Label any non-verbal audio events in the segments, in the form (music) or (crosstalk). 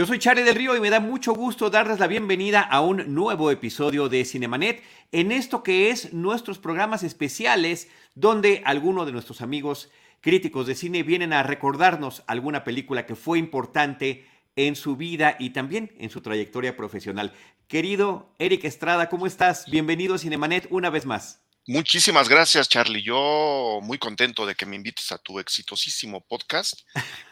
Yo soy Charlie del Río y me da mucho gusto darles la bienvenida a un nuevo episodio de Cinemanet en esto que es nuestros programas especiales donde algunos de nuestros amigos críticos de cine vienen a recordarnos alguna película que fue importante en su vida y también en su trayectoria profesional. Querido Eric Estrada, ¿cómo estás? Bienvenido a Cinemanet una vez más. Muchísimas gracias, Charlie. Yo muy contento de que me invites a tu exitosísimo podcast.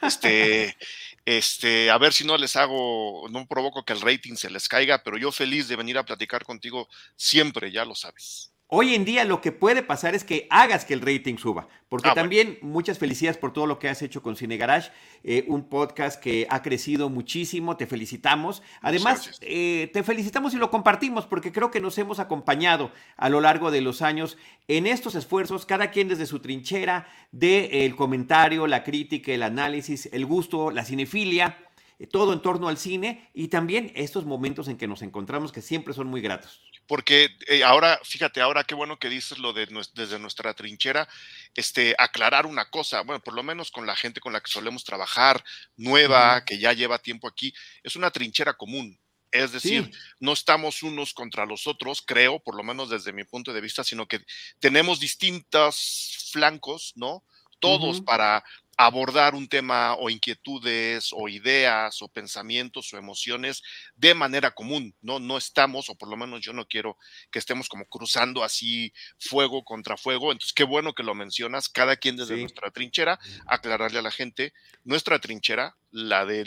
Este, (laughs) este, a ver si no les hago, no provoco que el rating se les caiga, pero yo feliz de venir a platicar contigo siempre, ya lo sabes. Hoy en día lo que puede pasar es que hagas que el rating suba, porque Ah, también muchas felicidades por todo lo que has hecho con Cine Garage, eh, un podcast que ha crecido muchísimo, te felicitamos. Además, eh, te felicitamos y lo compartimos porque creo que nos hemos acompañado a lo largo de los años en estos esfuerzos, cada quien desde su trinchera, del comentario, la crítica, el análisis, el gusto, la cinefilia, eh, todo en torno al cine y también estos momentos en que nos encontramos que siempre son muy gratos. Porque eh, ahora, fíjate, ahora qué bueno que dices lo de desde nuestra trinchera, este, aclarar una cosa, bueno, por lo menos con la gente con la que solemos trabajar, nueva, que ya lleva tiempo aquí, es una trinchera común. Es decir, Sí. no estamos unos contra los otros, creo, por lo menos desde mi punto de vista, sino que tenemos distintos flancos, ¿no? Todos para abordar un tema o inquietudes o ideas o pensamientos o emociones de manera común, ¿no? No estamos, o por lo menos yo no quiero que estemos como cruzando así fuego contra fuego. Entonces, qué bueno que lo mencionas, cada quien desde Sí. nuestra trinchera, aclararle a la gente, nuestra trinchera, la de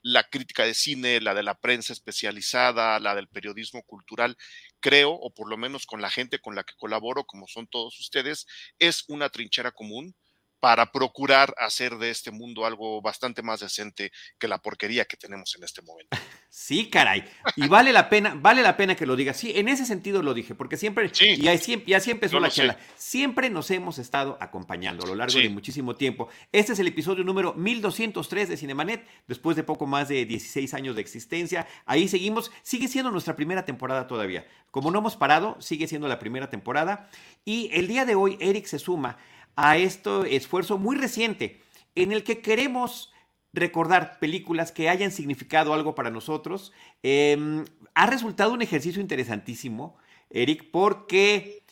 la crítica de cine, la de la prensa especializada, la del periodismo cultural, creo, o por lo menos con la gente con la que colaboro, como son todos ustedes, es una trinchera común para procurar hacer de este mundo algo bastante más decente que la porquería que tenemos en este momento. (laughs) Sí, caray. Y vale la pena, vale la pena que lo digas. Sí, en ese sentido lo dije, porque siempre, Sí. y siempre, y así empezó la charla. Siempre nos hemos estado acompañando a lo largo Sí. de muchísimo tiempo. Este es el episodio número 1203 de Cinemanet, después de poco más de 16 años de existencia. Ahí seguimos, sigue siendo nuestra primera temporada todavía. Como no hemos parado, sigue siendo la primera temporada. Y el día de hoy, Eric se suma a este esfuerzo muy reciente en el que queremos recordar películas que hayan significado algo para nosotros. Eh, ha resultado un ejercicio interesantísimo, Eric, porque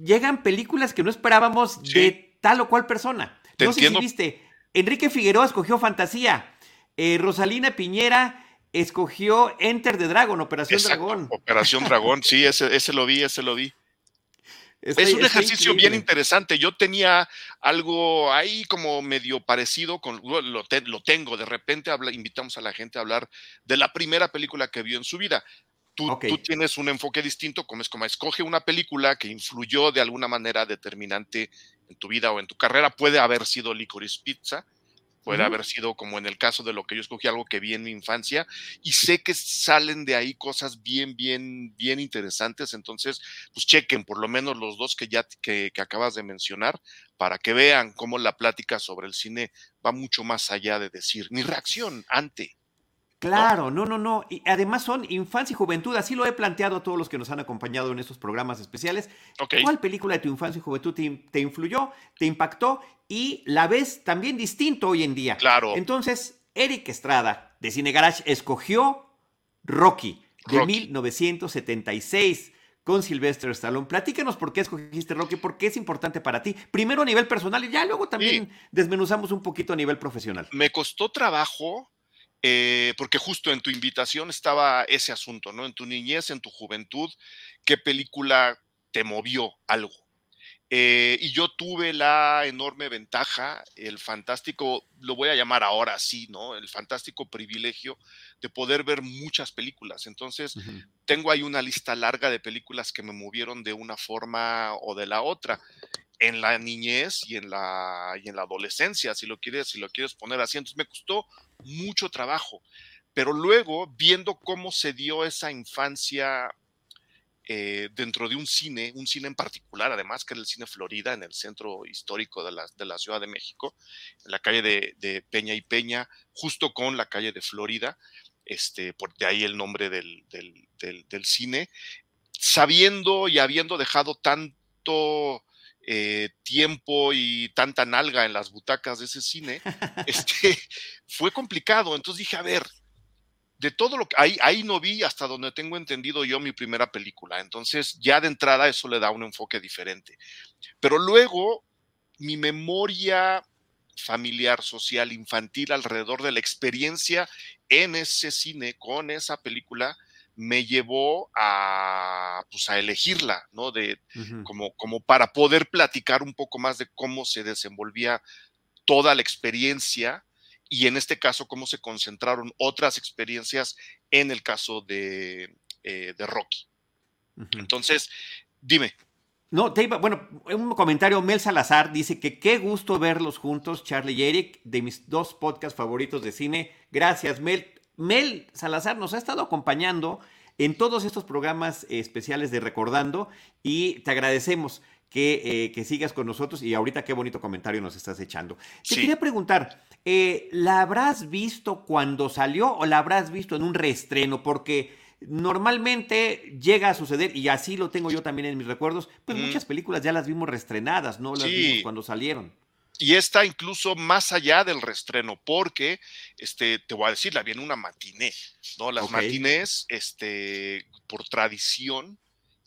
llegan películas que no esperábamos Sí. de tal o cual persona. Te no sé entiendo. si viste, Enrique Figueroa escogió Fantasía, eh, Rosalina Piñera escogió Enter the Dragon, Operación Exacto, Dragón. Operación Dragón, sí, ese, ese lo vi, ese lo vi. Está- es un ejercicio bien interesante. Yo tenía algo ahí como medio parecido con lo, te- lo tengo. De repente habla- invitamos a la gente a hablar de la primera película que vio en su vida. Tú tienes un enfoque distinto, como es como escoge una película que influyó de alguna manera determinante en tu vida o en tu carrera. Puede haber sido Licorice Pizza, puede haber sido como en el caso de lo que yo escogí, algo que vi en mi infancia, y sé que salen de ahí cosas bien, bien, bien interesantes. Entonces, pues chequen por lo menos los dos que ya que, que acabas de mencionar para que vean cómo la plática sobre el cine va mucho más allá de decir mi reacción ante. Claro, no, no, no. Y además son infancia y juventud. Así lo he planteado a todos los que nos han acompañado en estos programas especiales. Ok. ¿Cuál película de tu infancia y juventud te, te influyó, te impactó y la ves también distinto hoy en día? Claro. Entonces, Eric Estrada de Cine Garage escogió Rocky de Rocky. 1976 con Sylvester Stallone. Platícanos por qué escogiste Rocky, por qué es importante para ti. Primero a nivel personal y ya luego también desmenuzamos un poquito a nivel profesional. Me costó trabajo eh, porque justo en tu invitación estaba ese asunto, ¿no? En tu niñez, en tu juventud, ¿qué película te movió algo? Eh, y yo tuve la enorme ventaja, el fantástico, lo voy a llamar ahora sí, ¿no? El fantástico privilegio de poder ver muchas películas. Entonces, tengo ahí una lista larga de películas que me movieron de una forma o de la otra. En la niñez y en la, y en la adolescencia, si lo, quieres, si lo quieres poner así. Entonces me costó mucho trabajo. pero luego viendo cómo se dio esa infancia eh, dentro de un cine, un cine en particular, además, que es el Cine Florida, en el centro histórico de la, de la Ciudad de México, en la calle de, Peña y Peña, justo con la calle de Florida, este, por de ahí el nombre del, del, cine, sabiendo y habiendo dejado tanto eh, tiempo y tanta nalga en las butacas de ese cine, (laughs) este, fue complicado. Entonces dije, a ver, de todo lo que ahí, ahí no vi hasta donde tengo entendido yo mi primera película. Entonces, ya de entrada eso le da un enfoque diferente. Pero luego, mi memoria familiar, social, infantil alrededor de la experiencia en ese cine con esa película me llevó a, pues, a elegirla, ¿no? De, como, como para poder platicar un poco más de cómo se desenvolvía toda la experiencia y en este caso cómo se concentraron otras experiencias en el caso de, eh, Rocky. Entonces, dime. No, te iba, bueno, un comentario, Mel Salazar dice que qué gusto verlos juntos, Charlie y Eric, de mis dos podcasts favoritos de cine. Gracias, Mel. Mel Salazar nos ha estado acompañando en todos estos programas especiales de Recordando y te agradecemos. Eh, que, sigas con nosotros y ahorita qué bonito comentario nos estás echando. Te quería preguntar, eh, ¿la habrás visto cuando salió o la habrás visto en un reestreno? Porque normalmente llega a suceder, y así lo tengo yo también en mis recuerdos, pues muchas películas ya las vimos reestrenadas, no las vimos cuando salieron. Y está incluso más allá del reestreno, porque este, te voy a decir, la viene una matiné, ¿no? Las matinés, este, por tradición,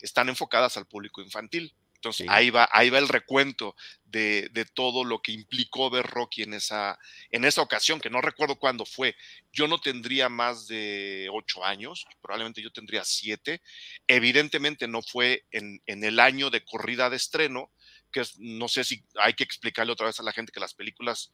están enfocadas al público infantil. Entonces ahí, va, ahí va el recuento de, todo lo que implicó ver Rocky en esa, en esa ocasión, que no recuerdo cuándo fue. Yo no tendría más de ocho años, probablemente yo tendría siete. Evidentemente no fue en, en el año de corrida de estreno, que no sé si hay que explicarle otra vez a la gente que las películas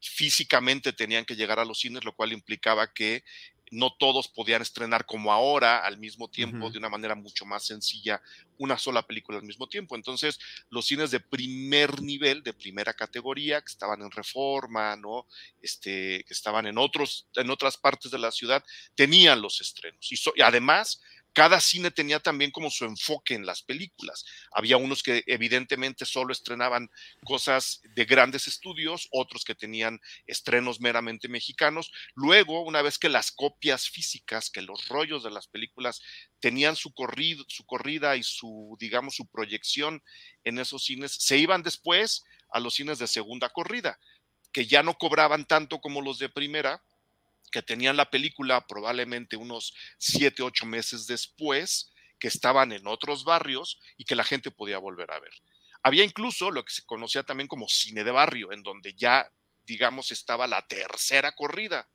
físicamente tenían que llegar a los cines, lo cual implicaba que no todos podían estrenar como ahora al mismo tiempo, de una manera mucho más sencilla, una sola película al mismo tiempo. Entonces, los cines de primer nivel, de primera categoría, que estaban en reforma, ¿no? Este, que estaban en otros, en otras partes de la ciudad, tenían los estrenos. y además, cada cine tenía también como su enfoque en las películas. Había unos que evidentemente solo estrenaban cosas de grandes estudios, otros que tenían estrenos meramente mexicanos. Luego, una vez que las copias físicas, que los rollos de las películas tenían su, su corrida y su, digamos, su proyección en esos cines, se iban después a los cines de segunda corrida, que ya no cobraban tanto como los de primera, que tenían la película probablemente unos siete, ocho meses después, que estaban en otros barrios y que la gente podía volver a ver. Había incluso lo que se conocía también como cine de barrio, en donde ya, digamos, estaba la tercera corrida,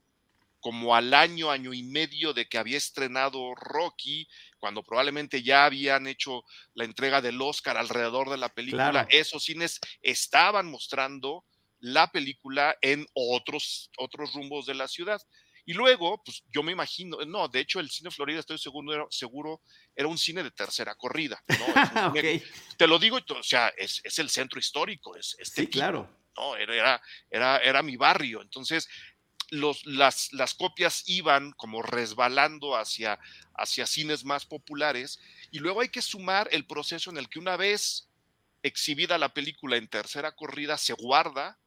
como al año, año y medio de que había estrenado Rocky, cuando probablemente ya habían hecho la entrega del Oscar alrededor de la película, esos cines estaban mostrando la película en otros, otros rumbos de la ciudad. Y luego, pues yo me imagino, no, de hecho el cine Florida, estoy seguro, era, seguro, era un cine de tercera corrida. (laughs) te lo digo, o sea, es, el centro histórico, es este. Sí, claro. No, era, era, era, mi barrio. Entonces, los, las, las, copias iban como resbalando hacia, hacia cines más populares. Y luego hay que sumar el proceso en el que una vez exhibida la película en tercera corrida, se guarda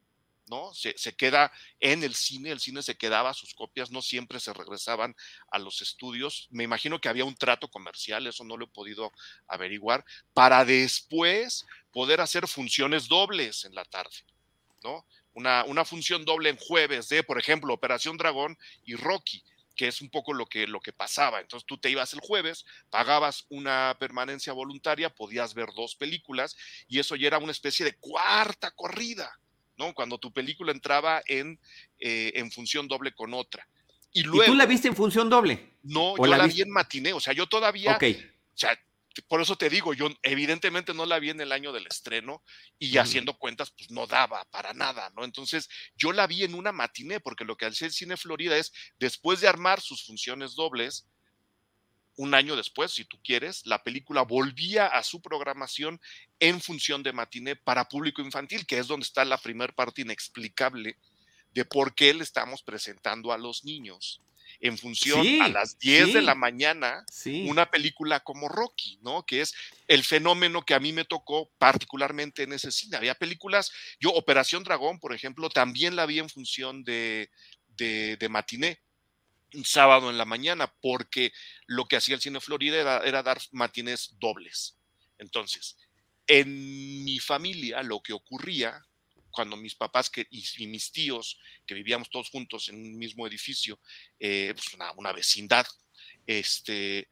¿no? Se, queda en el cine, el cine se quedaba, sus copias no siempre se regresaban a los estudios. Me imagino que había un trato comercial, eso no lo he podido averiguar, para después poder hacer funciones dobles en la tarde, ¿no? Una, una función doble en jueves de, por ejemplo, Operación Dragón y Rocky que es un poco lo que, lo que pasaba. Entonces tú te ibas el jueves, pagabas una permanencia voluntaria, podías ver dos películas y eso ya era una especie de cuarta corrida. ¿No? Cuando tu película entraba en, eh, en función doble con otra. Y, luego, tú la viste en función doble? No, yo la, vi en matiné, o sea, yo todavía, o sea, por eso te digo, yo evidentemente no la vi en el año del estreno y haciendo cuentas, pues no daba para nada, ¿no? Entonces, yo la vi en una matiné, porque lo que hace el Cine Florida es, después de armar sus funciones dobles, un año después, si tú quieres, la película volvía a su programación en función de matiné para público infantil, que es donde está la primera parte inexplicable de por qué le estamos presentando a los niños en función a las 10 de la mañana una película como Rocky, ¿no? Que es el fenómeno que a mí me tocó particularmente en ese cine. Había películas, yo Operación Dragón, por ejemplo, también la vi en función de, de, matiné un sábado en la mañana, porque lo que hacía el cine Florida era, dar matinés dobles. Entonces, en mi familia lo que ocurría cuando mis papás que, y, mis tíos, que vivíamos todos juntos en un mismo edificio, eh, pues una, vecindad, este,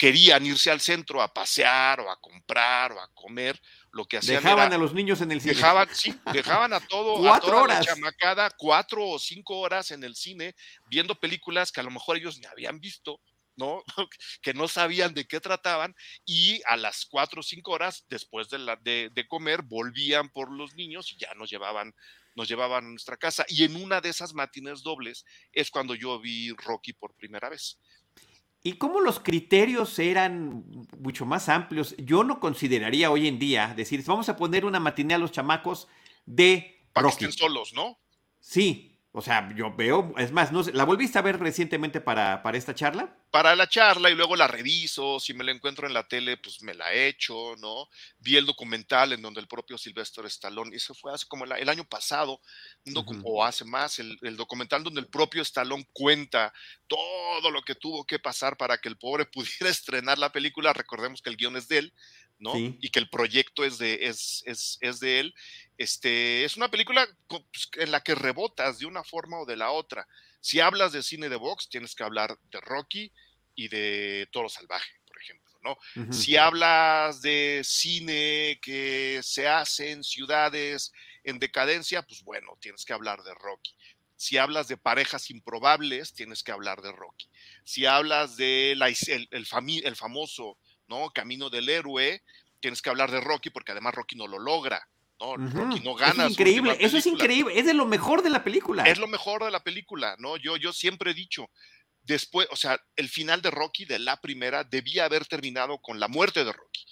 querían irse al centro a pasear o a comprar o a comer, lo que hacían dejaban a los niños en el cine. Dejaban, sí, dejaban a todo, cuatro a horas. la chamacada, cuatro o cinco horas en el cine, viendo películas que a lo mejor ellos ni habían visto, ¿no? (laughs) que no sabían de qué trataban y a las cuatro o cinco horas después de, la, de, comer volvían por los niños y ya nos llevaban, nos llevaban a nuestra casa. Y en una de esas matines dobles es cuando yo vi Rocky por primera vez. ¿Y cómo los criterios eran mucho más amplios? Yo no consideraría hoy en día decir, vamos a poner una matiné a los chamacos de Para que estén solos, ¿no? Sí, o sea, yo veo, es más, no sé, ¿la volviste a ver recientemente para, para esta charla? Para la charla y luego la reviso, si me la encuentro en la tele, pues me la echo, ¿no? Vi el documental en donde el propio Sylvester Stallone, eso fue hace como el, año pasado, o hace más, el, documental donde el propio Stallone cuenta todo lo que tuvo que pasar para que el pobre (laughs) pudiera estrenar la película, recordemos que el guion es de él, ¿no? Y que el proyecto es de, es, es, es de él. Este, es una película pues, en la que rebotas de una forma o de la otra. Si hablas de cine de box, tienes que hablar de Rocky y de Toro Salvaje, por ejemplo, ¿no? Si hablas de cine que se hace en ciudades en decadencia, pues bueno, tienes que hablar de Rocky. Si hablas de parejas improbables, tienes que hablar de Rocky. Si hablas de la, el, el famoso ¿no? Camino del héroe, tienes que hablar de Rocky porque además Rocky no lo logra. ¿no? Rocky no gana. Eso es increíble, eso es increíble, es de lo mejor de la película. Es lo mejor de la película, ¿no? Yo, yo siempre he dicho, después, o sea, el final de Rocky, de la primera, debía haber terminado con la muerte de Rocky.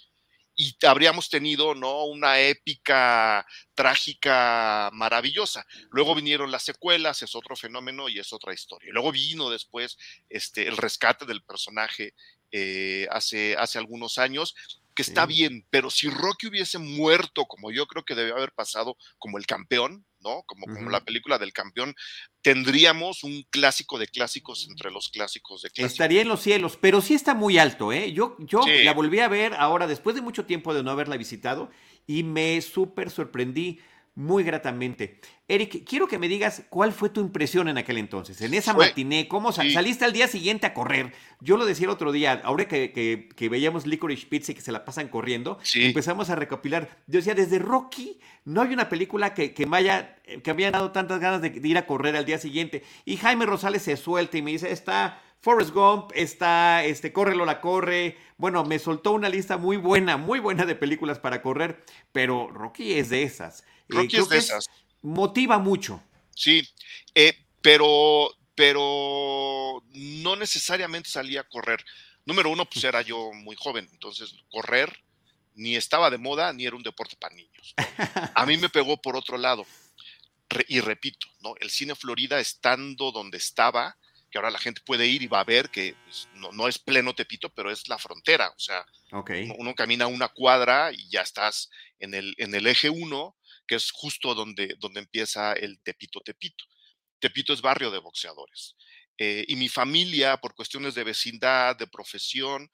Y habríamos tenido, ¿no? Una épica, trágica, maravillosa. Luego vinieron las secuelas, es otro fenómeno y es otra historia. Luego vino después este, el rescate del personaje eh, hace, hace algunos años, que está bien, pero si Rocky hubiese muerto, como yo creo que debe haber pasado, como el campeón, ¿no? Como, como la película del campeón, tendríamos un clásico de clásicos entre los clásicos de clásicos. Estaría en los cielos, pero sí está muy alto, ¿eh? Yo, yo la volví a ver ahora, después de mucho tiempo de no haberla visitado, y me súper sorprendí muy gratamente. Eric, quiero que me digas cuál fue tu impresión en aquel entonces, en esa matiné, cómo saliste al día siguiente a correr. Yo lo decía el otro día, ahora que, veíamos Licorice Pizza y que se la pasan corriendo, empezamos a recopilar. Yo decía, desde Rocky no hay una película que, que me haya, que me haya dado tantas ganas de, ir a correr al día siguiente. Y Jaime Rosales se suelta y me dice, está Forrest Gump, está este, Corre la Corre. Bueno, me soltó una lista muy buena, muy buena de películas para correr, pero Rocky es de esas. Rocky es de esas. motiva mucho. Sí, eh, pero, pero no necesariamente salía a correr. Número uno, pues era yo muy joven, entonces correr ni estaba de moda ni era un deporte para niños. A mí me pegó por otro lado. y repito, ¿no? El cine Florida estando donde estaba, que ahora la gente puede ir y va a ver que pues, no, es pleno Tepito, pero es la frontera. O sea, uno, camina una cuadra y ya estás en el, en el eje 1 que es justo donde, donde empieza el Tepito Tepito. Tepito es barrio de boxeadores. Eh, y mi familia, por cuestiones de vecindad, de profesión,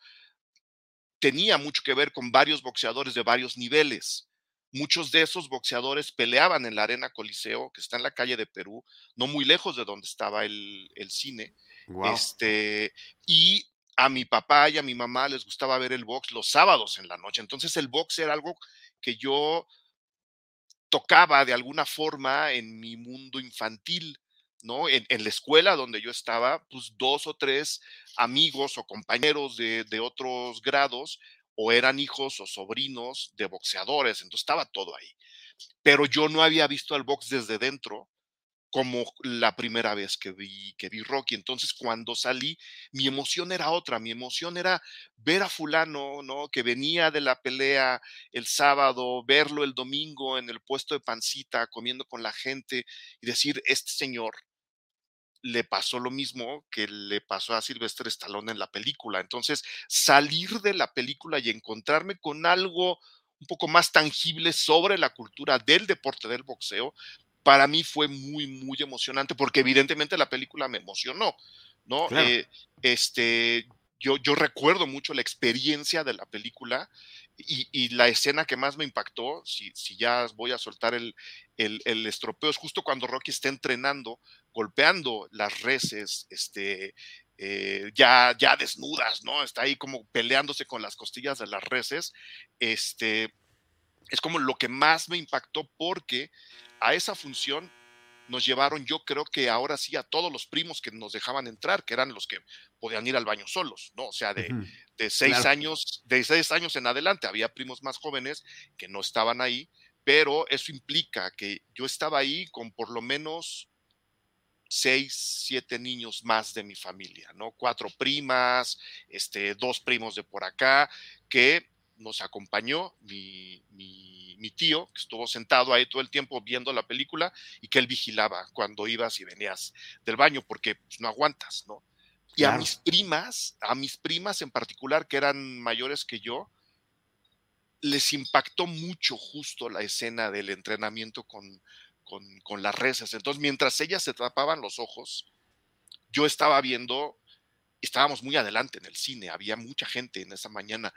tenía mucho que ver con varios boxeadores de varios niveles. Muchos de esos boxeadores peleaban en la Arena Coliseo, que está en la calle de Perú, no muy lejos de donde estaba el, cine. Este, y a mi papá y a mi mamá les gustaba ver el box los sábados en la noche. Entonces el box era algo que yo tocaba de alguna forma en mi mundo infantil, ¿no? En, la escuela donde yo estaba, pues dos o tres amigos o compañeros de, de otros grados o eran hijos o sobrinos de boxeadores, entonces estaba todo ahí. Pero yo no había visto al box desde dentro como la primera vez que vi, que vi Rocky. Entonces, cuando salí, mi emoción era otra, mi emoción era ver a fulano, ¿no? Que venía de la pelea el sábado, verlo el domingo en el puesto de pancita, comiendo con la gente y decir, este señor le pasó lo mismo que le pasó a Sylvester Stallone en la película. Entonces, salir de la película y encontrarme con algo un poco más tangible sobre la cultura del deporte del boxeo, para mí fue muy, muy emocionante, porque evidentemente la película me emocionó, ¿no? Eh, este, yo, yo recuerdo mucho la experiencia de la película y, la escena que más me impactó, si, si ya voy a soltar el, el, estropeo, es justo cuando Rocky está entrenando, golpeando las reses, este, eh, ya, ya desnudas, ¿no? Está ahí como peleándose con las costillas de las reses. Este, es como lo que más me impactó porque a esa función nos llevaron, yo creo que ahora sí, a todos los primos que nos dejaban entrar, que eran los que podían ir al baño solos, ¿no? O sea, de, de seis años, de seis años en adelante, había primos más jóvenes que no estaban ahí, pero eso implica que yo estaba ahí con por lo menos seis, siete niños más de mi familia, ¿no? Cuatro primas, este, dos primos de por acá, que nos acompañó mi, mi, tío, que estuvo sentado ahí todo el tiempo viendo la película y que él vigilaba cuando ibas y venías del baño, porque pues, no aguantas, ¿no? Y a mis primas, a mis primas en particular, que eran mayores que yo, les impactó mucho justo la escena del entrenamiento con, con, las reses. Entonces, mientras ellas se tapaban los ojos, yo estaba viendo, estábamos muy adelante en el cine, había mucha gente en esa mañana,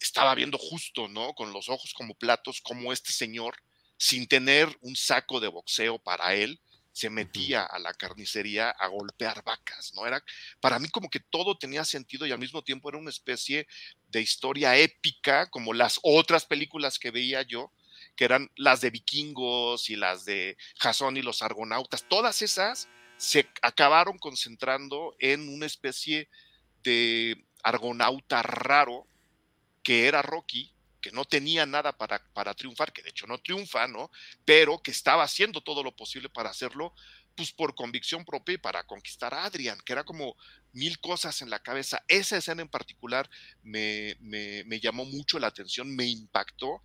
estaba viendo justo, ¿no? Con los ojos como platos, como este señor, sin tener un saco de boxeo para él, se metía a la carnicería a golpear vacas, ¿no? Era, para mí como que todo tenía sentido y al mismo tiempo era una especie de historia épica, como las otras películas que veía yo, que eran las de vikingos y las de Jasón y los argonautas, todas esas se acabaron concentrando en una especie de argonauta raro que era Rocky, que no tenía nada para, para triunfar, que de hecho no triunfa, ¿no? Pero que estaba haciendo todo lo posible para hacerlo, pues por convicción propia y para conquistar a Adrian, que era como mil cosas en la cabeza. Esa escena en particular me, me, llamó mucho la atención, me impactó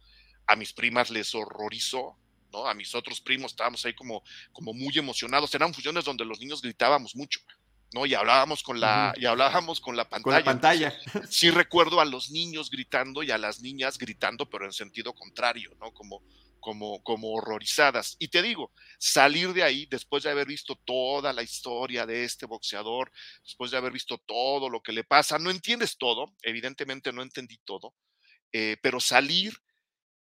a mis primas les horrorizó, ¿no? A mis otros primos estábamos ahí como, como muy emocionados. Eran funciones donde los niños gritábamos mucho, ¿no? Y hablábamos con la, y hablábamos con la pantalla. Con la pantalla. sí recuerdo a los niños gritando y a las niñas gritando, pero en sentido contrario, ¿no? Como, como, como horrorizadas. Y te digo, salir de ahí después de haber visto toda la historia de este boxeador, después de haber visto todo lo que le pasa, no entiendes todo, evidentemente no entendí todo, eh, pero salir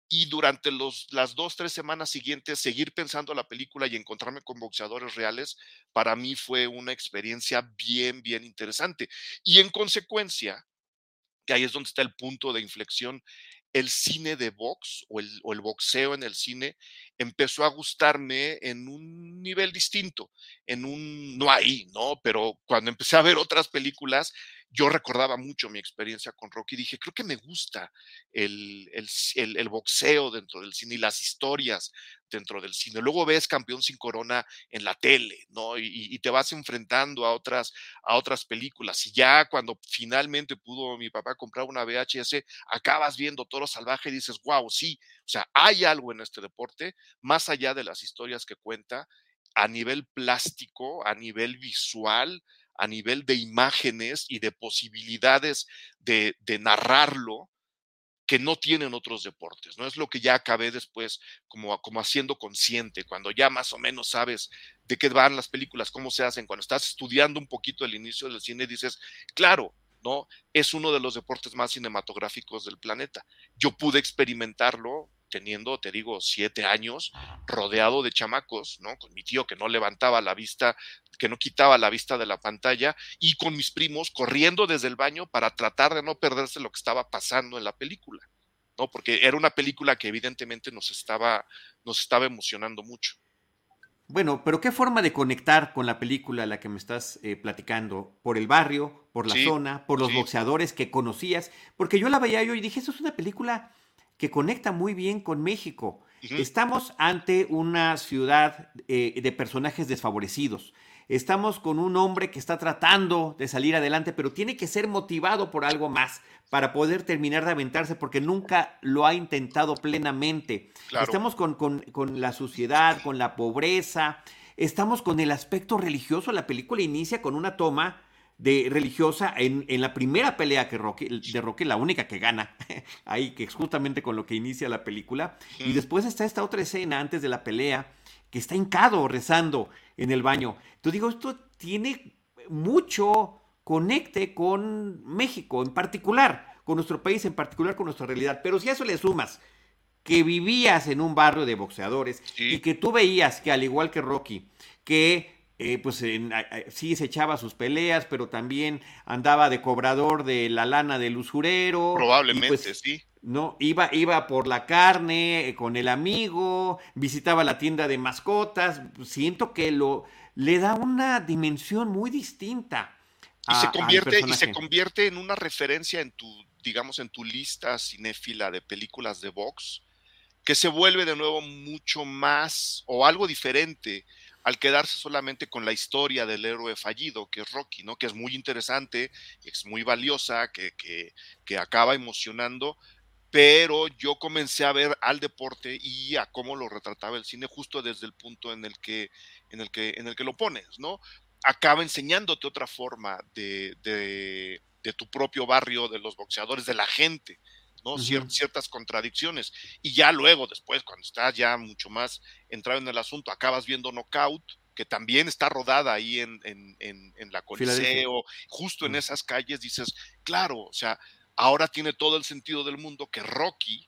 y durante las dos, tres semanas siguientes seguir pensando la película y encontrarme con boxeadores reales, para mí fue una experiencia bien, bien interesante. Y en consecuencia, que ahí es donde está el punto de inflexión, el cine de box o el, o el, boxeo en el cine empezó a gustarme en un nivel distinto, en un, no ahí, ¿no? Pero cuando empecé a ver otras películas, yo recordaba mucho mi experiencia con Rocky dije, creo que me gusta el, el, boxeo dentro del cine y las historias dentro del cine. Luego ves Campeón sin Corona en la tele, ¿no? Y, te vas enfrentando a otras, a otras películas. Y ya cuando finalmente pudo mi papá comprar una VHS, acabas viendo Toro Salvaje y dices, wow, sí, o sea, hay algo en este deporte, más allá de las historias que cuenta, a nivel plástico, a nivel visual, a nivel de imágenes y de posibilidades de, narrarlo que no tienen otros deportes, ¿no? Es lo que ya acabé después como, como haciendo consciente, cuando ya más o menos sabes de qué van las películas, cómo se hacen, cuando estás estudiando un poquito el inicio del cine, dices, claro, ¿no? Es uno de los deportes más cinematográficos del planeta. Yo pude experimentarlo teniendo, te digo, siete años, rodeado de chamacos, ¿no? Con mi tío que no levantaba la vista, que no quitaba la vista de la pantalla, y con mis primos corriendo desde el baño para tratar de no perderse lo que estaba pasando en la película, ¿no? Porque era una película que evidentemente nos estaba, nos estaba emocionando mucho. Bueno, pero qué forma de conectar con la película la que me estás eh, platicando, por el barrio, por la zona, por los boxeadores que conocías, porque yo la veía yo y dije, eso es una película que conecta muy bien con México. Estamos ante una ciudad eh, de personajes desfavorecidos. Estamos con un hombre que está tratando de salir adelante, pero tiene que ser motivado por algo más para poder terminar de aventarse, porque nunca lo ha intentado plenamente. Estamos con, con, la suciedad, con la pobreza, estamos con el aspecto religioso. La película inicia con una toma de religiosa en, la primera pelea que de Rocky, la única que gana, (laughs) ahí que es justamente con lo que inicia la película. Y después está esta otra escena antes de la pelea, que está hincado rezando en el baño. Entonces digo, esto tiene mucho conecte con México en particular, con nuestro país en particular, con nuestra realidad. Pero si a eso le sumas que vivías en un barrio de boxeadores y que tú veías que al igual que Rocky, que eh, pues sí se echaba sus peleas, pero también andaba de cobrador de la lana del usurero. Probablemente, pues, sí. No, iba, iba por la carne eh, con el amigo, visitaba la tienda de mascotas. Siento que lo le da una dimensión muy distinta. y se convierte, y se convierte en una referencia en tu, digamos, en tu lista cinéfila de películas de box, que se vuelve de nuevo mucho más o algo diferente al quedarse solamente con la historia del héroe fallido, que es Rocky, ¿no? Que es muy interesante, es muy valiosa, que, que, acaba emocionando, pero yo comencé a ver al deporte y a cómo lo retrataba el cine justo desde el punto en el que, en el que, en el que lo pones, ¿no? Acaba enseñándote otra forma de, de, de tu propio barrio, de los boxeadores, de la gente, ¿no? ciertas contradicciones. Y ya luego, después, cuando estás ya mucho más entrado en el asunto, acabas viendo Knockout, que también está rodada ahí en, en, la Coliseo, justo en esas calles, dices, claro, o sea, ahora tiene todo el sentido del mundo que Rocky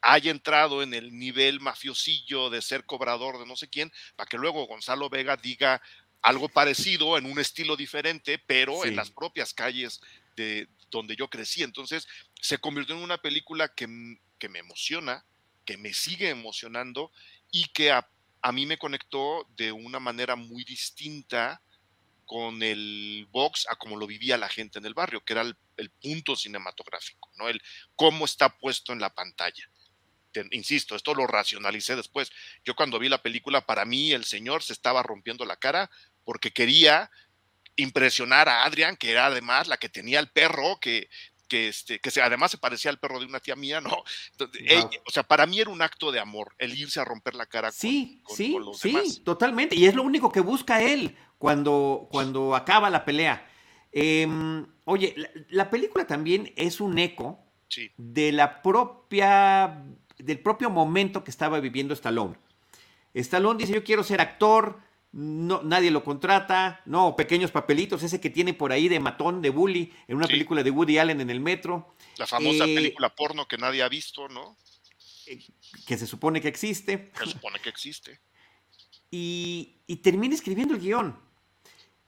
haya entrado en el nivel mafiosillo de ser cobrador de no sé quién, para que luego Gonzalo Vega diga algo parecido en un estilo diferente, pero en las propias calles de donde yo crecí. Entonces se convirtió en una película que, que me emociona, que me sigue emocionando y que a, mí me conectó de una manera muy distinta con el box a como lo vivía la gente en el barrio, que era el, punto cinematográfico, ¿no? El cómo está puesto en la pantalla. insisto, esto lo racionalicé después. Yo cuando vi la película, para mí el señor se estaba rompiendo la cara porque quería impresionar a Adrián, que era además la que tenía el perro, que, que, este, que además se parecía al perro de una tía mía, ¿no? o sea, para mí era un acto de amor, el irse a romper la cara sí, con, sí, los sí, Sí, totalmente. Y es lo único que busca él cuando, cuando acaba la pelea. Em, oye, la, película también es un eco de la propia, del propio momento que estaba viviendo Stallone. Stallone dice, yo quiero ser actor, no, nadie lo contrata, no, pequeños papelitos, ese que tiene por ahí de matón, de bully, en una película de Woody Allen en el metro. La famosa eh, película porno que nadie ha visto, ¿no? Eh, que se supone que existe. Se supone que existe. Y, y termina escribiendo el guion.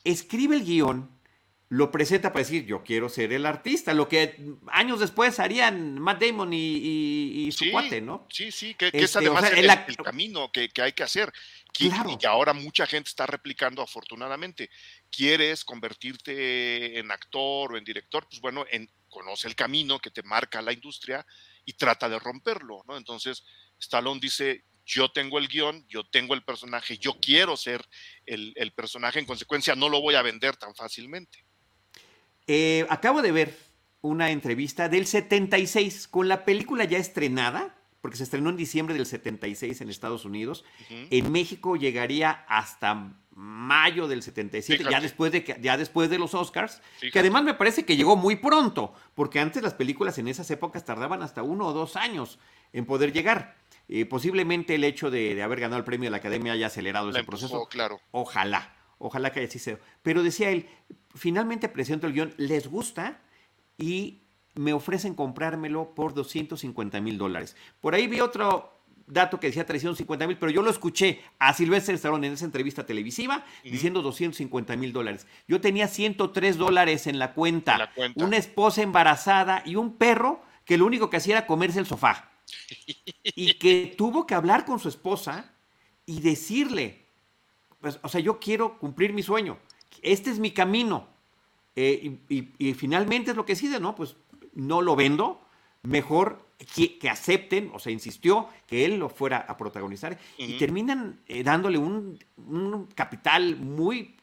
Escribe el guion lo presenta para decir, yo quiero ser el artista, lo que años después harían Matt Damon y, su cuate, ¿no? Sí, sí, que, es este, además el, camino que, hay que hacer, y que ahora mucha gente está replicando afortunadamente. ¿Quieres convertirte en actor o en director? Pues bueno, en, conoce el camino que te marca la industria y trata de romperlo, ¿no? Entonces, Stallone dice, yo tengo el guion, yo tengo el personaje, yo quiero ser el, el personaje, en consecuencia no lo voy a vender tan fácilmente. Eh, acabo de ver una entrevista del 76 con la película ya estrenada, porque se estrenó en diciembre del 76 en Estados Unidos. En México llegaría hasta mayo del 77, ya después, de, ya después de los Oscars, que además me parece que llegó muy pronto, porque antes las películas en esas épocas tardaban hasta uno o dos años en poder llegar. Eh, posiblemente el hecho de, haber ganado el premio de la Academia haya acelerado ese proceso. Claro. Ojalá. Ojalá que así sea. Pero decía él, finalmente presento el guion, les gusta y me ofrecen comprármelo por 250 mil dólares. Por ahí vi otro dato que decía 350 mil, pero yo lo escuché a Silvestre Stallone en esa entrevista televisiva diciendo 250 mil dólares. Yo tenía 103 dólares en la, cuenta, la cuenta, una esposa embarazada y un perro que lo único que hacía era comerse el sofá. (laughs) y que tuvo que hablar con su esposa y decirle, pues, o sea, yo quiero cumplir mi sueño, este es mi camino. Eh, y, finalmente es lo que decide, ¿no? Pues no lo vendo, mejor que, acepten, o sea, insistió que él lo fuera a protagonizar y terminan eh, dándole un, capital muy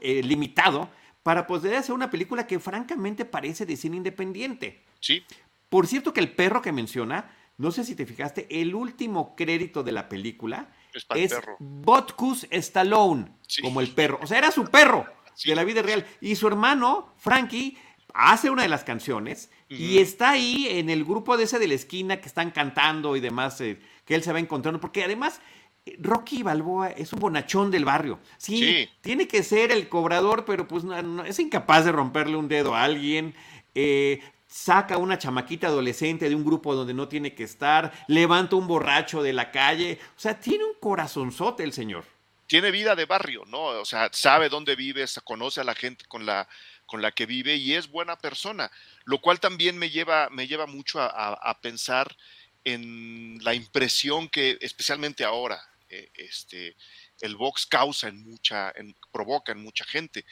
eh, limitado para poder hacer una película que francamente parece de cine independiente. Sí. Por cierto que el perro que menciona, no sé si te fijaste, el último crédito de la película es, Botkus Stallone, como el perro. O sea, era su perro de la vida real. Y su hermano, Frankie, hace una de las canciones y está ahí en el grupo de ese de la esquina que están cantando y demás, eh, que él se va encontrando, porque además eh, Rocky Balboa es un bonachón del barrio. Sí, tiene que ser el cobrador, pero pues no, es incapaz de romperle un dedo a alguien. Eh, saca una chamaquita adolescente de un grupo donde no tiene que estar, levanta un borracho de la calle. O sea, tiene un corazonzote el señor. Tiene vida de barrio, ¿no? O sea, sabe dónde vive, conoce a la gente con la, con la que vive y es buena persona, lo cual también me lleva, me lleva mucho a, pensar en la impresión que, especialmente ahora, eh, este, el box causa en mucha, provoca en mucha gente.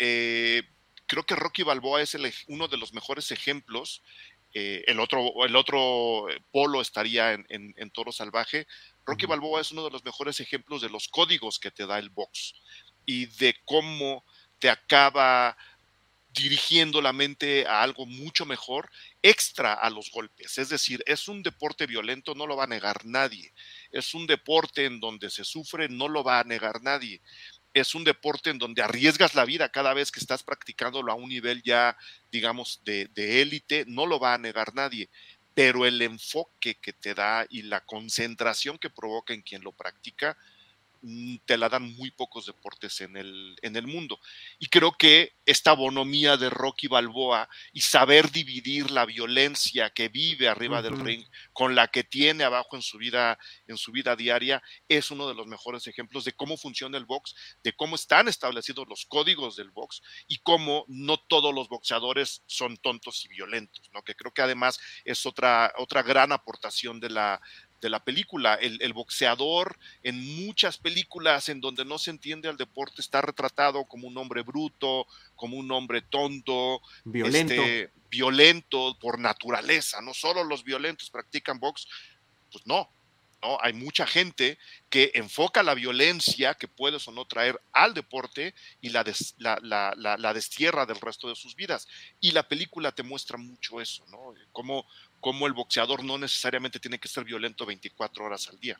Eh, creo que Rocky Balboa es uno de los mejores ejemplos. Eh, el, otro, el otro polo estaría en, en, Toro Salvaje. Rocky Balboa es uno de los mejores ejemplos de los códigos que te da el box y de cómo te acaba dirigiendo la mente a algo mucho mejor, extra a los golpes. Es decir, es un deporte violento, no lo va a negar nadie. Es un deporte en donde se sufre, no lo va a negar nadie. Es un deporte en donde arriesgas la vida cada vez que estás practicándolo a un nivel ya, digamos, de élite, no lo va a negar nadie. Pero el enfoque que te da y la concentración que provoca en quien lo practica, te la dan muy pocos deportes en el, en el mundo. Y creo que esta bonomía de Rocky Balboa y saber dividir la violencia que vive arriba del ring con la que tiene abajo en su vida, en su vida diaria, es uno de los mejores ejemplos de cómo funciona el box, de cómo están establecidos los códigos del box y cómo no todos los boxeadores son tontos y violentos, ¿no? Que creo que además es otra, otra gran aportación de la, de la película. El, boxeador en muchas películas en donde no se entiende al deporte está retratado como un hombre bruto, como un hombre tonto, violento. Este, violento por naturaleza. No solo los violentos practican box, pues no. ¿no? Hay mucha gente que enfoca la violencia que puedes o no traer al deporte y la, la, la, destierra del resto de sus vidas. Y la película te muestra mucho eso, ¿no? Cómo, cómo el boxeador no necesariamente tiene que ser violento 24 horas al día.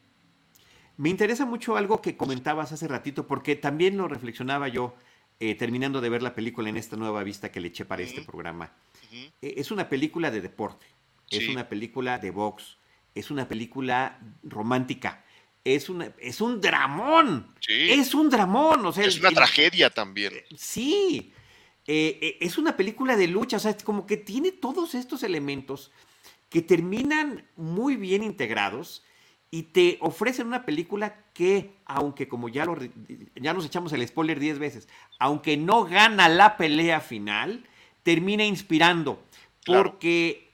Me interesa mucho algo que comentabas hace ratito, porque también lo reflexionaba yo eh, terminando de ver la película en esta nueva vista que le eché para este programa. E, es una película de deporte, es una película de box, es una película romántica, es, una, es un dramón, es un dramón. O sea, es una tragedia también. Sí, eh, es una película de lucha, o sea, es como que tiene todos estos elementos que terminan muy bien integrados y te ofrecen una película que, aunque como ya, lo, ya nos echamos el spoiler 10 veces, aunque no gana la pelea final, termina inspirando. Porque,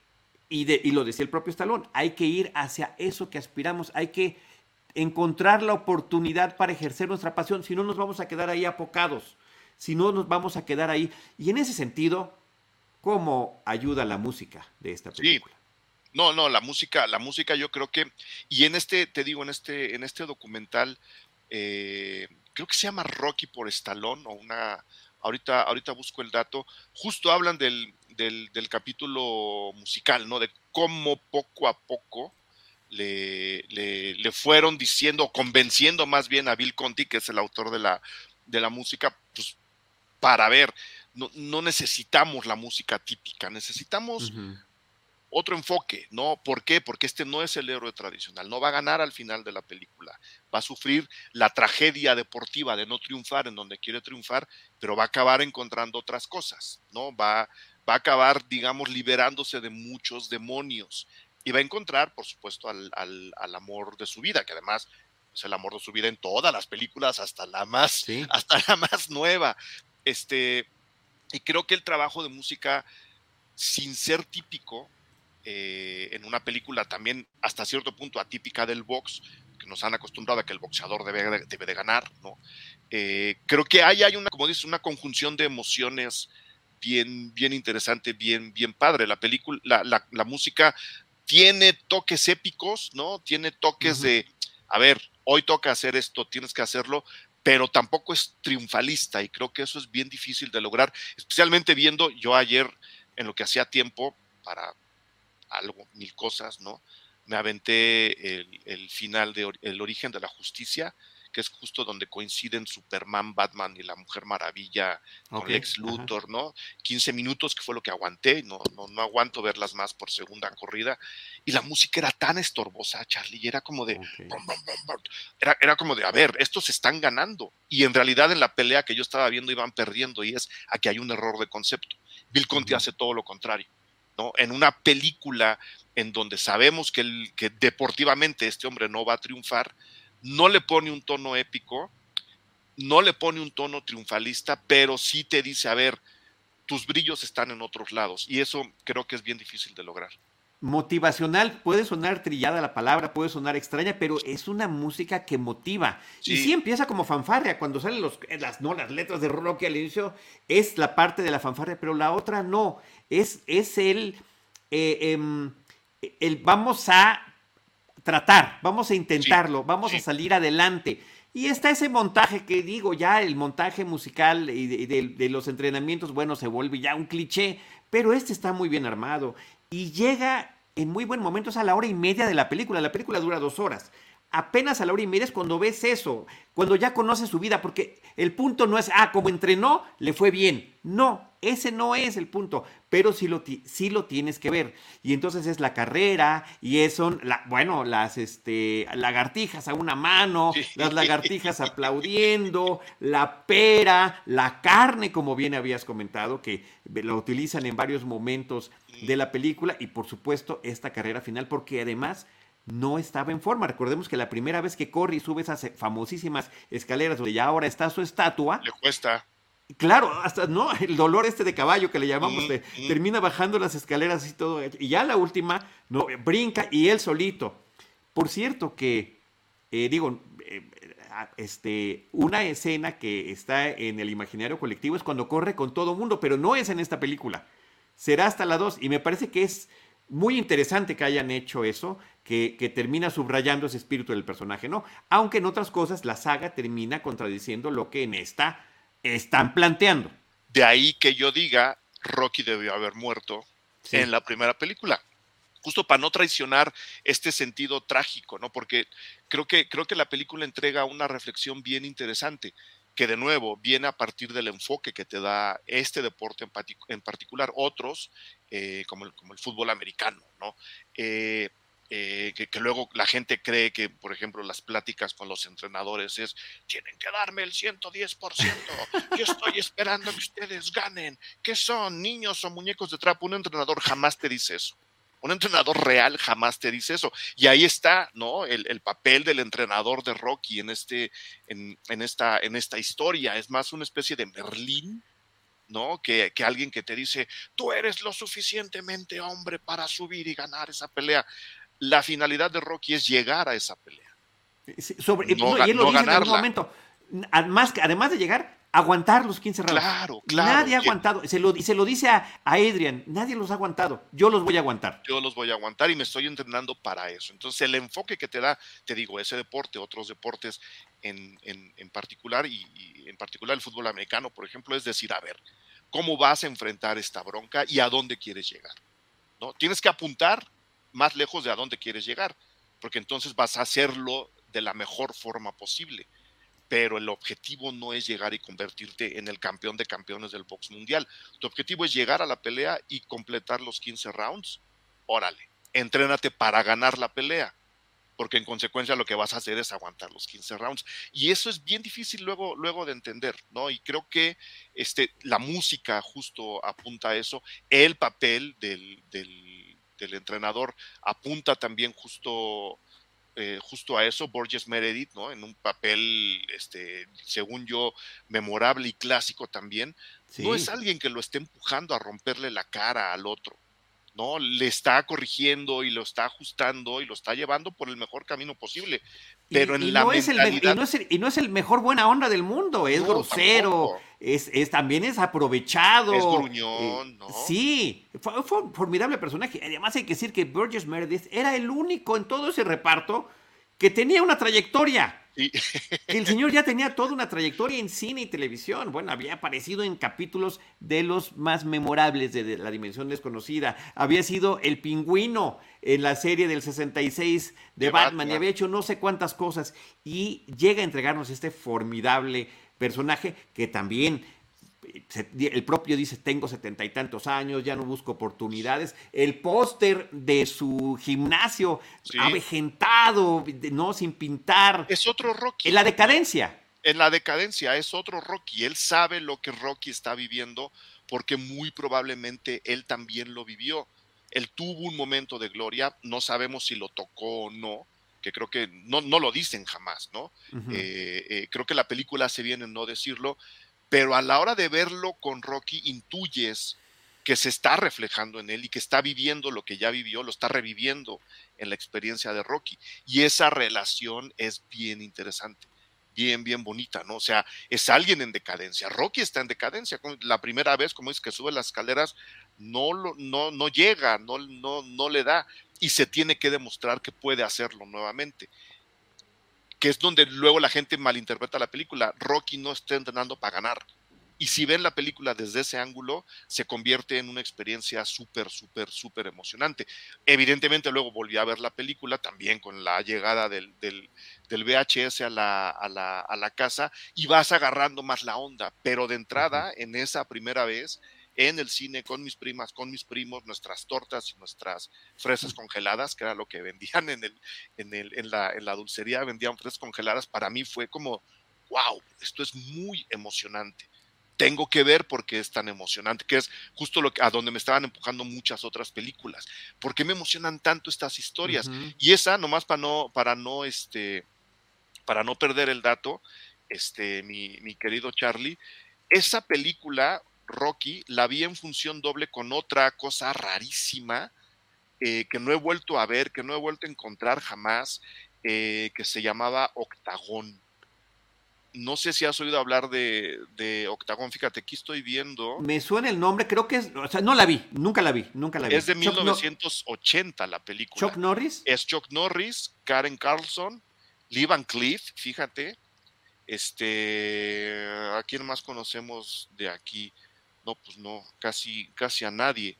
y, y lo decía el propio Stallone, hay que ir hacia eso que aspiramos, hay que encontrar la oportunidad para ejercer nuestra pasión, si no nos vamos a quedar ahí apocados, si no nos vamos a quedar ahí. Y en ese sentido, ¿cómo ayuda la música de esta película? No, no, la música, la música yo creo que, y en este, te digo, en este, en este documental, eh, creo que se llama Rocky por Stallone, o una, ahorita, ahorita busco el dato, justo hablan del, del, capítulo musical, ¿no? De cómo poco a poco le, le, fueron diciendo, convenciendo más bien a Bill Conti, que es el autor de la, de la música, pues para ver, no, no necesitamos la música típica, necesitamos otro enfoque, ¿no? ¿Por qué? Porque este no es el héroe tradicional, no va a ganar al final de la película, va a sufrir la tragedia deportiva de no triunfar en donde quiere triunfar, pero va a acabar encontrando otras cosas, ¿no? Va, va a acabar, digamos, liberándose de muchos demonios y va a encontrar, por supuesto, al, al, amor de su vida, que además es el amor de su vida en todas las películas, hasta la más, (laughs) hasta la más nueva. Este, y creo que el trabajo de música, sin ser típico, eh, en una película también hasta cierto punto atípica del box, que nos han acostumbrado a que el boxeador debe, debe de ganar, ¿no? Eh, creo que ahí hay una, como dices, una conjunción de emociones bien, bien interesante, bien, bien padre. La película, la, la, música tiene toques épicos, ¿no? Tiene toques de, a ver, hoy toca hacer esto, tienes que hacerlo, pero tampoco es triunfalista y creo que eso es bien difícil de lograr, especialmente viendo yo ayer en lo que hacía tiempo para algo, mil cosas, ¿no? me aventé el, final de El origen de la justicia, que es justo donde coinciden Superman, Batman y la Mujer Maravilla con Lex Luthor, ¿no? 15 minutos que fue lo que aguanté, no, no, no aguanto verlas más por segunda corrida. Y la música era tan estorbosa, Charlie, era como de... Era, era como de, a ver, estos están ganando. Y en realidad en la pelea que yo estaba viendo iban perdiendo y es aquí hay un error de concepto. Bill Conti hace todo lo contrario. ¿No? En una película en donde sabemos que, el, que deportivamente este hombre no va a triunfar, no le pone un tono épico, no le pone un tono triunfalista, pero sí te dice, a ver, tus brillos están en otros lados. Y eso creo que es bien difícil de lograr. Motivacional, puede sonar trillada la palabra, puede sonar extraña, pero es una música que motiva. Y sí empieza como fanfarria, cuando salen los, las, no, las letras de Rocky al inicio, es la parte de la fanfarria, pero la otra no, es, es el, eh, em, el vamos a tratar, vamos a intentarlo, vamos a salir adelante. Y está ese montaje que digo, ya el montaje musical y de, los entrenamientos, bueno, se vuelve ya un cliché, pero este está muy bien armado y llega en muy buen momento, es a la hora y media de la película, la película dura dos horas. Apenas a la hora y media es cuando ves eso, cuando ya conoces su vida, porque el punto no es, ah, como entrenó, le fue bien. No, ese no es el punto, pero sí lo, sí lo tienes que ver. Y entonces es la carrera, y son, la, bueno, las este, lagartijas a una mano, las lagartijas (laughs) aplaudiendo, la pera, la carne, como bien habías comentado, que la utilizan en varios momentos de la película, y por supuesto esta carrera final, porque además no estaba en forma. Recordemos que la primera vez que corre y sube esas famosísimas escaleras donde ya ahora está su estatua. Le cuesta. Claro, hasta no, el dolor este de caballo que le llamamos, termina bajando las escaleras y todo. Y ya la última, no, brinca y él solito. Por cierto que, eh, digo, eh, este, una escena que está en el imaginario colectivo es cuando corre con todo mundo, pero no es en esta película. Será hasta la 2 y me parece que es muy interesante que hayan hecho eso, que, que, termina subrayando ese espíritu del personaje, ¿no? Aunque en otras cosas la saga termina contradiciendo lo que en esta están planteando. De ahí que yo diga, Rocky debió haber muerto en la primera película. Justo para no traicionar este sentido trágico, ¿no? Porque creo que, creo que la película entrega una reflexión bien interesante, que de nuevo viene a partir del enfoque que te da este deporte en, particular, otros, eh, como, el, como el fútbol americano, ¿no? Eh, eh, que, luego la gente cree que, por ejemplo, las pláticas con los entrenadores es, tienen que darme el 110%, yo estoy esperando que ustedes ganen, ¿qué son, niños o muñecos de trapo? Un entrenador jamás te dice eso. Un entrenador real jamás te dice eso. Y ahí está, ¿no? El, papel del entrenador de Rocky en, este, en, esta, en esta historia. Es más una especie de Merlín, ¿no? Que, que, alguien que te dice, tú eres lo suficientemente hombre para subir y ganar esa pelea la finalidad de Rocky es llegar a esa pelea. sobre, no, y él lo dice en algún momento. Además, además de llegar, aguantar los 15 rounds. Claro, claro. Nadie ha aguantado. Se lo, y se lo dice a, Adrian, nadie los ha aguantado. Yo los voy a aguantar. Yo los voy a aguantar y me estoy entrenando para eso. Entonces, el enfoque que te da, te digo, ese deporte, otros deportes en, en, particular, y, y, en particular el fútbol americano, por ejemplo, es decir, a ver, ¿cómo vas a enfrentar esta bronca y a dónde quieres llegar? ¿No? Tienes que apuntar más lejos de a dónde quieres llegar, porque entonces vas a hacerlo de la mejor forma posible. Pero el objetivo no es llegar y convertirte en el campeón de campeones del box mundial. Tu objetivo es llegar a la pelea y completar los 15 rounds. Órale, entrénate para ganar la pelea, porque en consecuencia lo que vas a hacer es aguantar los 15 rounds. Y eso es bien difícil luego, luego de entender, ¿no? Y creo que este, la música justo apunta a eso, el papel del del entrenador apunta también justo, eh, justo a eso, Borges Meredith, ¿no? En un papel, este, según yo, memorable y clásico también. No es alguien que lo esté empujando a romperle la cara al otro. ¿No? Le está corrigiendo y lo está ajustando y lo está llevando por el mejor camino posible. Pero en la no Es el, y, no es el, mejor buena onda del mundo, es grosero, es, es, también es aprovechado. Es gruñón, eh, ¿no? Sí, fue, un formidable personaje. Además hay que decir que Burgess Meredith era el único en todo ese reparto que tenía una trayectoria. (laughs) el señor ya tenía toda una trayectoria en cine y televisión. Bueno, había aparecido en capítulos de los más memorables de, La Dimensión Desconocida. Había sido el pingüino en la serie del 66 de, Batman, y había hecho no sé cuántas cosas. Y llega a entregarnos este formidable personaje que también el propio dice, tengo setenta y tantos años, ya no busco oportunidades. El póster de su gimnasio avejentado, no sin pintar. Es otro Rocky. En la decadencia. En la decadencia, es otro Rocky. Él sabe lo que Rocky está viviendo porque muy probablemente él también lo vivió. Él tuvo un momento de gloria, no sabemos si lo tocó o no, que creo que no, no lo dicen jamás, ¿no? Eh, eh, creo que la película hace bien en no decirlo, pero a la hora de verlo con Rocky intuyes que se está reflejando en él y que está viviendo lo que ya vivió, lo está reviviendo en la experiencia de Rocky. Y esa relación es bien interesante, bien, bien bonita, ¿no? O sea, es alguien en decadencia. Rocky está en decadencia. La primera vez, como es que sube las escaleras, no, no, no llega, no, no, no le da. Y se tiene que demostrar que puede hacerlo nuevamente que es donde luego la gente malinterpreta la película. Rocky no está entrenando para ganar. Y si ven la película desde ese ángulo, se convierte en una experiencia súper, súper, súper emocionante. Evidentemente luego volví a ver la película también con la llegada del, del, VHS a la, a, la, a la, casa y vas agarrando más la onda. Pero de entrada, en esa primera vez, en el cine con mis primas, con mis primos, nuestras tortas y nuestras fresas congeladas, que era lo que vendían en, el, en, el, en, la, en la dulcería, vendían fresas congeladas, para mí fue como, wow, esto es muy emocionante. Tengo que ver porque es tan emocionante, que es justo lo que, a donde me estaban empujando muchas otras películas. ¿Por qué me emocionan tanto estas historias? Y esa, nomás para no, para no, este, para no perder el dato, este, mi, mi querido Charlie, esa película Rocky, la vi en función doble con otra cosa rarísima eh, que no he vuelto a ver, que no he vuelto a encontrar jamás, eh, que se llamaba Octagón. No sé si has oído hablar de, de, Octagón, fíjate, aquí estoy viendo. Me suena el nombre, creo que es, o sea, no la vi, nunca la vi, nunca la vi. Es de 1980 la película. ¿Chuck Norris? Es Chuck Norris, Karen Carlson, Lee Van Cliff, fíjate. Este, ¿a quién más conocemos de aquí? No, pues no, casi, casi a nadie.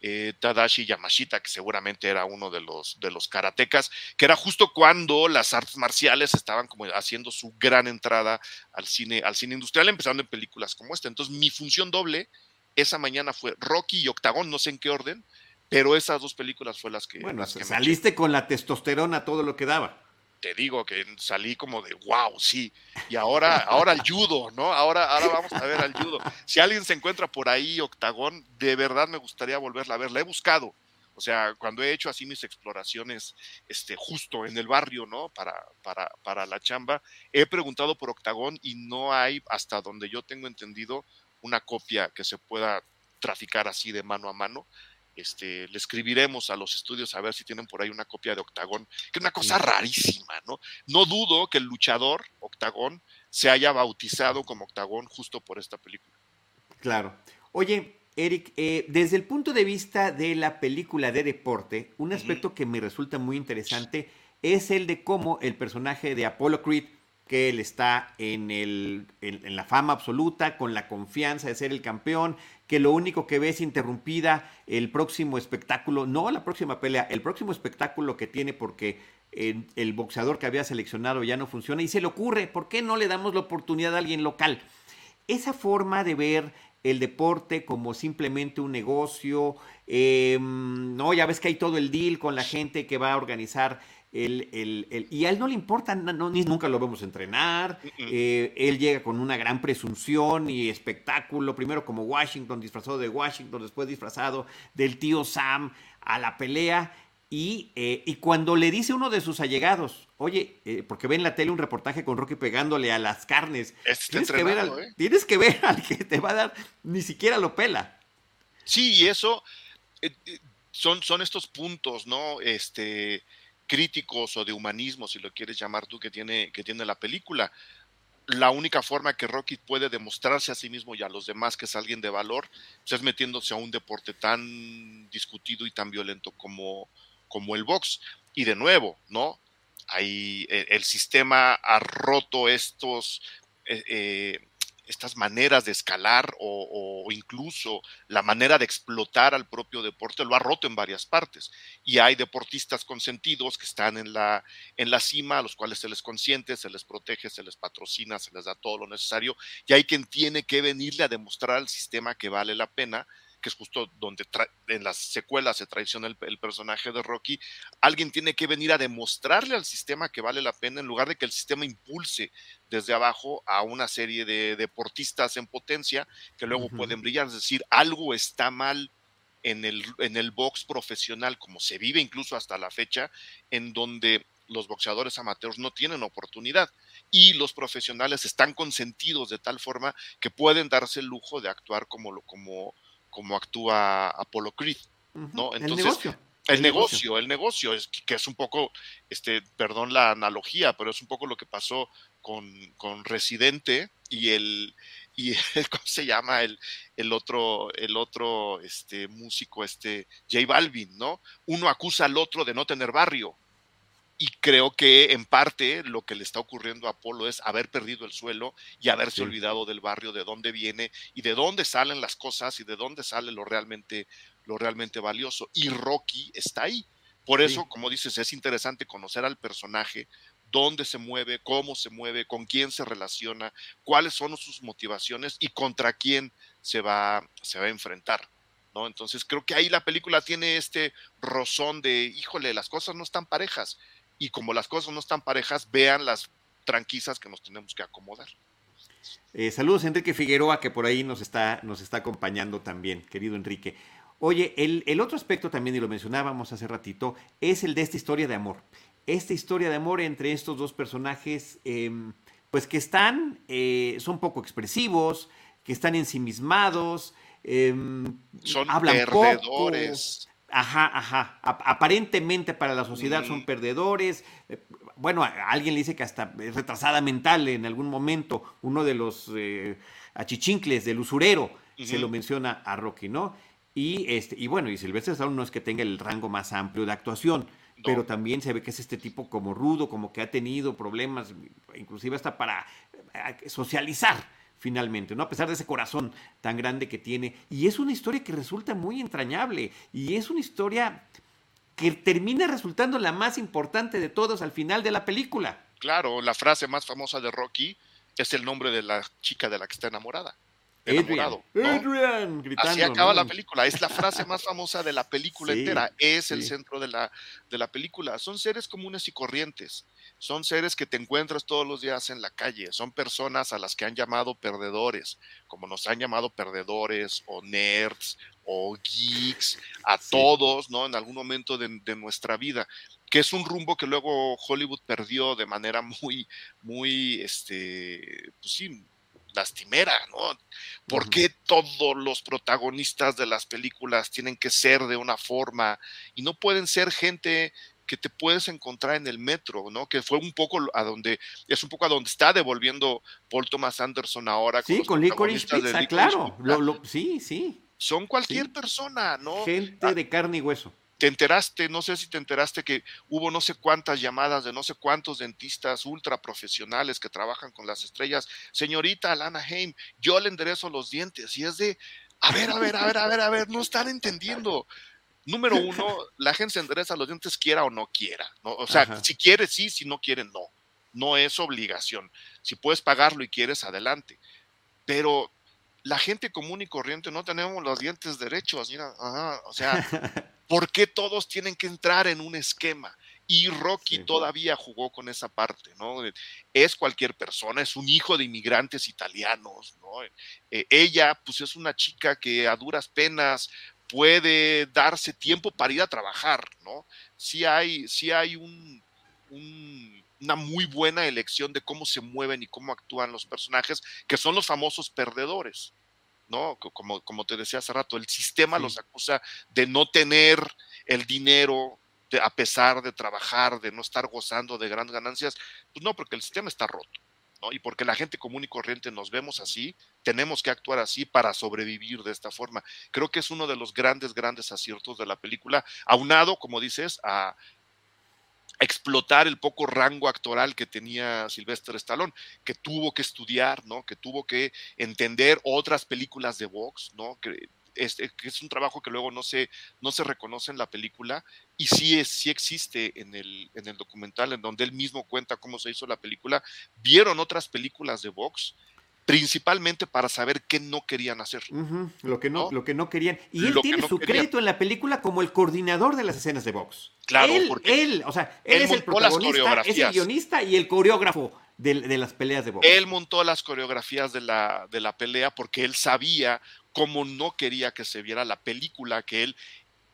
Eh, Tadashi Yamashita, que seguramente era uno de los, de los karatecas, que era justo cuando las artes marciales estaban como haciendo su gran entrada al cine, al cine industrial, empezando en películas como esta. Entonces, mi función doble esa mañana fue Rocky y Octagón, no sé en qué orden, pero esas dos películas fue las que. Bueno, saliste con la testosterona todo lo que daba te digo que salí como de wow, sí. Y ahora, ahora el judo, ¿no? Ahora, ahora vamos a ver al judo. Si alguien se encuentra por ahí, Octagón, de verdad me gustaría volverla a ver. La he buscado. O sea, cuando he hecho así mis exploraciones, este, justo en el barrio, ¿no? Para, para, para la chamba, he preguntado por Octagón y no hay, hasta donde yo tengo entendido, una copia que se pueda traficar así de mano a mano. Este, le escribiremos a los estudios a ver si tienen por ahí una copia de Octagón, que es una cosa rarísima, ¿no? No dudo que el luchador Octagón se haya bautizado como Octagón justo por esta película. Claro. Oye, Eric, eh, desde el punto de vista de la película de deporte, un aspecto que me resulta muy interesante es el de cómo el personaje de Apollo Creed que él está en, el, en, la fama absoluta, con la confianza de ser el campeón, que lo único que ve es interrumpida el próximo espectáculo, no la próxima pelea, el próximo espectáculo que tiene porque el, el boxeador que había seleccionado ya no funciona y se le ocurre, ¿por qué no le damos la oportunidad a alguien local? Esa forma de ver el deporte como simplemente un negocio, em, no, ya ves que hay todo el deal con la gente que va a organizar el, y a él no le importa, no, ni, nunca lo vemos entrenar. Eh, él llega con una gran presunción y espectáculo, primero como Washington, disfrazado de Washington, después disfrazado del tío Sam a la pelea. Y, eh, y cuando le dice uno de sus allegados, oye, eh, porque ve en la tele un reportaje con Rocky pegándole a las carnes, tienes que, ver al, tienes que ver (laughs) al que te va a dar, ni siquiera lo pela. Sí, y eso son, son estos puntos, ¿no? Este, críticos o de humanismo, si lo quieres llamar tú, que tiene, que tiene la película. La única forma que Rocky puede demostrarse a sí mismo y a los demás que es alguien de valor pues, es metiéndose a un deporte tan discutido y tan violento como, como el box. Y de nuevo, ¿no? eh, el sistema ha roto estos, estas maneras de escalar o, incluso la manera de explotar al propio deporte lo ha roto en varias partes. Y hay deportistas consentidos que están en la, en la cima, a los cuales se les consiente, se les protege, se les patrocina, se les da todo lo necesario. Y hay quien tiene que venirle a demostrar al sistema que vale la pena que es justo donde en las secuelas se traiciona el, personaje de Rocky, alguien tiene que venir a demostrarle al sistema que vale la pena en lugar de que el sistema impulse desde abajo a una serie de deportistas en potencia que luego pueden brillar. Es decir, algo está mal en el, en el box profesional, como se vive incluso hasta la fecha, en donde los boxeadores amateurs no tienen oportunidad y los profesionales están consentidos de tal forma que pueden darse el lujo de actuar como, como, como actúa Apollo Creed, ¿no? Entonces, el negocio. El, negocio, el negocio, es que es un poco, este, perdón la analogía, pero es un poco lo que pasó con, con Residente y el, y (laughs) ¿cómo se llama? El, el otro, el otro este, músico, este, J Balvin, ¿no? Uno acusa al otro de no tener barrio, y creo que en parte lo que le está ocurriendo a Apolo es haber perdido el suelo y haberse olvidado del barrio, de dónde viene y de dónde salen las cosas y de dónde sale lo realmente, lo realmente valioso. Y Rocky está ahí. Por eso, como dices, es interesante conocer al personaje, dónde se mueve, cómo se mueve, con quién se relaciona, cuáles son sus motivaciones y contra quién se va, se va a enfrentar. ¿no? Entonces creo que ahí la película tiene este rozón de, híjole, las cosas no están parejas y como las cosas no están parejas, vean las tranquisas que nos tenemos que acomodar. Eh, saludos Enrique Figueroa, que por ahí nos está, nos está acompañando también, querido Enrique. Oye, el, otro aspecto también, y lo mencionábamos hace ratito, es el de esta historia de amor. Esta historia de amor entre estos dos personajes, em, pues que están, eh, son poco expresivos, que están ensimismados, em, son hablan perdedores. Ajá, ajá. Aparentemente para la sociedad son perdedores. Eh, bueno, alguien le dice que hasta es retrasada mental en algún momento. Uno de los eh, achichincles del usurero se lo menciona a Rocky, ¿no? Y, este, y bueno, y Silvestre Stallone no es que tenga el rango más amplio de actuación, pero también se ve que es este tipo como rudo, como que ha tenido problemas, inclusive hasta para eh, socializar finalmente, ¿no? A pesar de ese corazón tan grande que tiene. Y es una historia que resulta muy entrañable y es una historia que termina resultando la más importante de todas al final de la película. Claro, la frase más famosa de Rocky es el nombre de la chica de la que está enamorada. Adrian, Adrian, gritando, Así acaba la película. Es la frase más famosa de la película entera. Es el centro de la, de la película. Son seres comunes y corrientes. Son seres que te encuentras todos los días en la calle. Son personas a las que han llamado perdedores, como nos han llamado perdedores o nerds o geeks, a todos, ¿no? En algún momento de, de nuestra vida que es un rumbo que luego Hollywood perdió de manera muy, muy, este, pues sí, lastimera, ¿no? ¿Por qué todos los protagonistas de las películas tienen que ser de una forma y no pueden ser gente que te puedes encontrar en el metro, ¿no? Que fue un poco a donde, es un poco a donde está devolviendo Paul Thomas Anderson ahora. Sí, con, Licorice Pizza, claro. sí, sí. Son cualquier persona, ¿no? Gente de carne y hueso te enteraste, no sé si te enteraste que hubo no sé cuántas llamadas de no sé cuántos dentistas ultra profesionales que trabajan con las estrellas. Señorita Alana Haim, yo le enderezo los dientes y es de, a ver, a ver, a ver, a ver, a ver, no están entendiendo. Número (laughs) uno, la gente se endereza los dientes quiera o no quiera. ¿no? O sea, si quiere, sí, si no quiere, no. No es obligación. Si puedes pagarlo y quieres, adelante. Pero la gente común y corriente no tenemos los dientes derechos. Mira, o sea, (laughs) ¿por qué todos tienen que entrar en un esquema? Y Rocky todavía jugó con esa parte, ¿no? Es cualquier persona, es un hijo de inmigrantes italianos, ¿no? Eh, ella, pues es una chica que a duras penas puede darse tiempo para ir a trabajar, ¿no? Sí hay, sí hay un, una muy buena elección de cómo se mueven y cómo actúan los personajes, que son los famosos perdedores, ¿no? Como, como te decía hace rato, el sistema los acusa de no tener el dinero a pesar de trabajar, de no estar gozando de grandes ganancias. Pues no, porque el sistema está roto. ¿no? Y porque la gente común y corriente nos vemos así, tenemos que actuar así para sobrevivir de esta forma. Creo que es uno de los grandes, grandes aciertos de la película, aunado, como dices, a, explotar el poco rango actoral que tenía Sylvester Stallone, que tuvo que estudiar, ¿no? Que tuvo que entender otras películas de box, ¿no? Que es, es un trabajo que luego no se, no se reconoce en la película y sí, es, sí existe en el, en el documental, en donde él mismo cuenta cómo se hizo la película. Vieron otras películas de box principalmente para saber qué no querían hacer. lo, que no, lo que no querían. Y él tiene su crédito en la película como el coordinador de las escenas de box. Claro, él, porque él, o sea, él, es el protagonista, es el guionista y el coreógrafo de, de, las peleas de box. Él montó las coreografías de la, de la pelea porque él sabía cómo no quería que se viera la película que él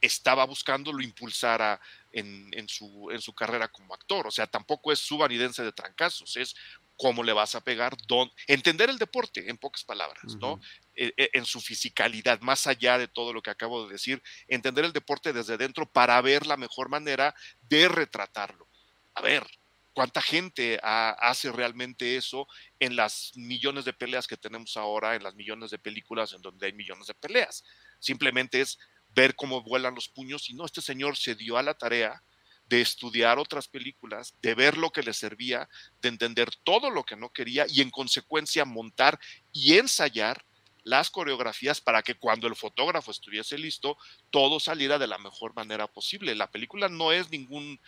estaba buscando lo impulsara en, en, su, en su carrera como actor. O sea, tampoco es su vanidense de trancazos, es cómo le vas a pegar, don, entender el deporte, en pocas palabras, ¿no? E, e, en su fisicalidad, más allá de todo lo que acabo de decir, entender el deporte desde dentro para ver la mejor manera de retratarlo. A ver, ¿cuánta gente hace realmente eso en las millones de peleas que tenemos ahora, en las millones de películas en donde hay millones de peleas? Simplemente es ver cómo vuelan los puños y no, este señor se dio a la tarea de estudiar otras películas, de ver lo que le servía, de entender todo lo que no quería y en consecuencia montar y ensayar las coreografías para que cuando el fotógrafo estuviese listo, todo saliera de la mejor manera posible. La película no es ningún,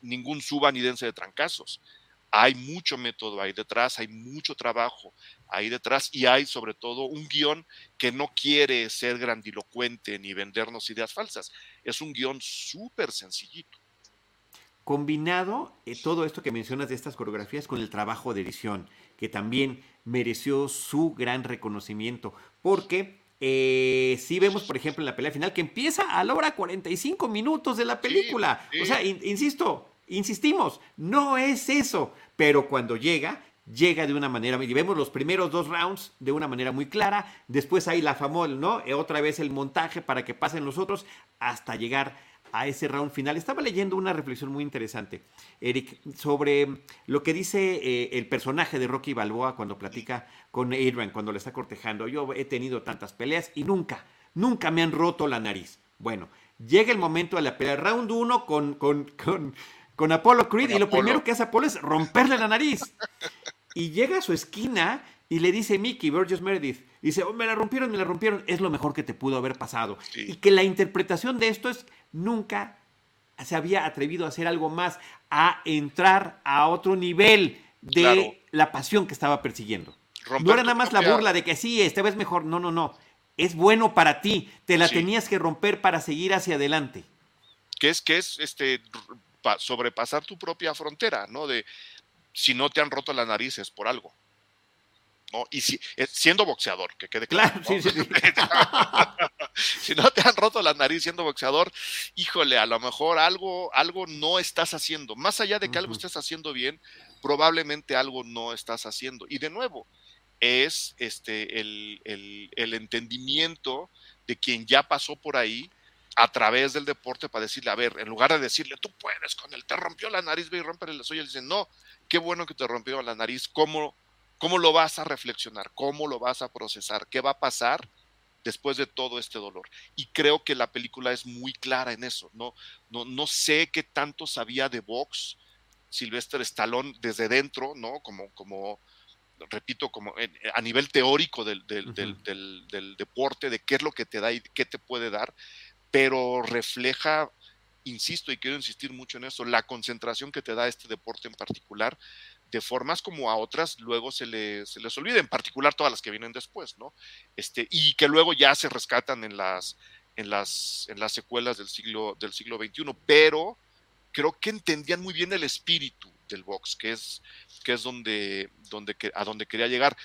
ningún subanidense de trancazos. Hay mucho método ahí detrás, hay mucho trabajo ahí detrás y hay sobre todo un guion que no quiere ser grandilocuente ni vendernos ideas falsas. Es un guion súper sencillito combinado eh, todo esto que mencionas de estas coreografías con el trabajo de edición, que también mereció su gran reconocimiento, porque eh, si vemos, por ejemplo, en la pelea final que empieza a la hora 45 minutos de la película. O sea, insisto, insistimos, no es eso, pero cuando llega, llega de una manera, y vemos los primeros dos rounds de una manera muy clara, después hay la famosa, ¿no? Eh, otra vez el montaje para que pasen los otros hasta llegar a ese round final. Estaba leyendo una reflexión muy interesante, Eric, sobre lo que dice eh, el personaje de Rocky Balboa cuando platica con Adrian, cuando le está cortejando. Yo he tenido tantas peleas y nunca, nunca me han roto la nariz. Bueno, llega el momento de la pelea, round uno con, con, con, con Apollo Creed y lo primero que hace Apollo es romperle la nariz. Y llega a su esquina y le dice Mickey, Burgess Meredith, dice, oh, me la rompieron, me la rompieron, es lo mejor que te pudo haber pasado. Y que la interpretación de esto es, nunca se había atrevido a hacer algo más, a entrar a otro nivel de la pasión que estaba persiguiendo. no era nada más la burla de que sí, esta vez mejor, no, no, no. Es bueno para ti, te la tenías que romper para seguir hacia adelante. Que es, que es este, sobrepasar tu propia frontera, ¿no? De si no te han roto las narices por algo. Y si, eh, siendo boxeador, que quede claro. (laughs) si no te han roto la nariz siendo boxeador, híjole, a lo mejor algo, algo no estás haciendo. Más allá de que algo estés haciendo bien, probablemente algo no estás haciendo. Y de nuevo, es este el, el, el entendimiento de quien ya pasó por ahí a través del deporte para decirle, a ver, en lugar de decirle, tú puedes, con él te rompió la nariz, ve y romperle la suya, le dicen, no, qué bueno que te rompió la nariz, ¿cómo ¿Cómo lo vas a reflexionar? ¿Cómo lo vas a procesar? ¿Qué va a pasar después de todo este dolor? Y creo que la película es muy clara en eso. No, no, no sé qué tanto sabía de box Sylvester Stallone desde dentro, ¿no? Como, como repito, como a nivel teórico del, del, del, del, deporte, de qué es lo que te da y qué te puede dar, pero refleja, insisto y quiero insistir mucho en eso, la concentración que te da este deporte en particular de formas como a otras luego se, se les olvida, en particular todas las que vienen después, ¿no? Este, y que luego ya se rescatan en las, en las, en las secuelas del siglo, del siglo XXI, pero creo que entendían muy bien el espíritu del box, que es, que es donde, donde, a donde quería llegar.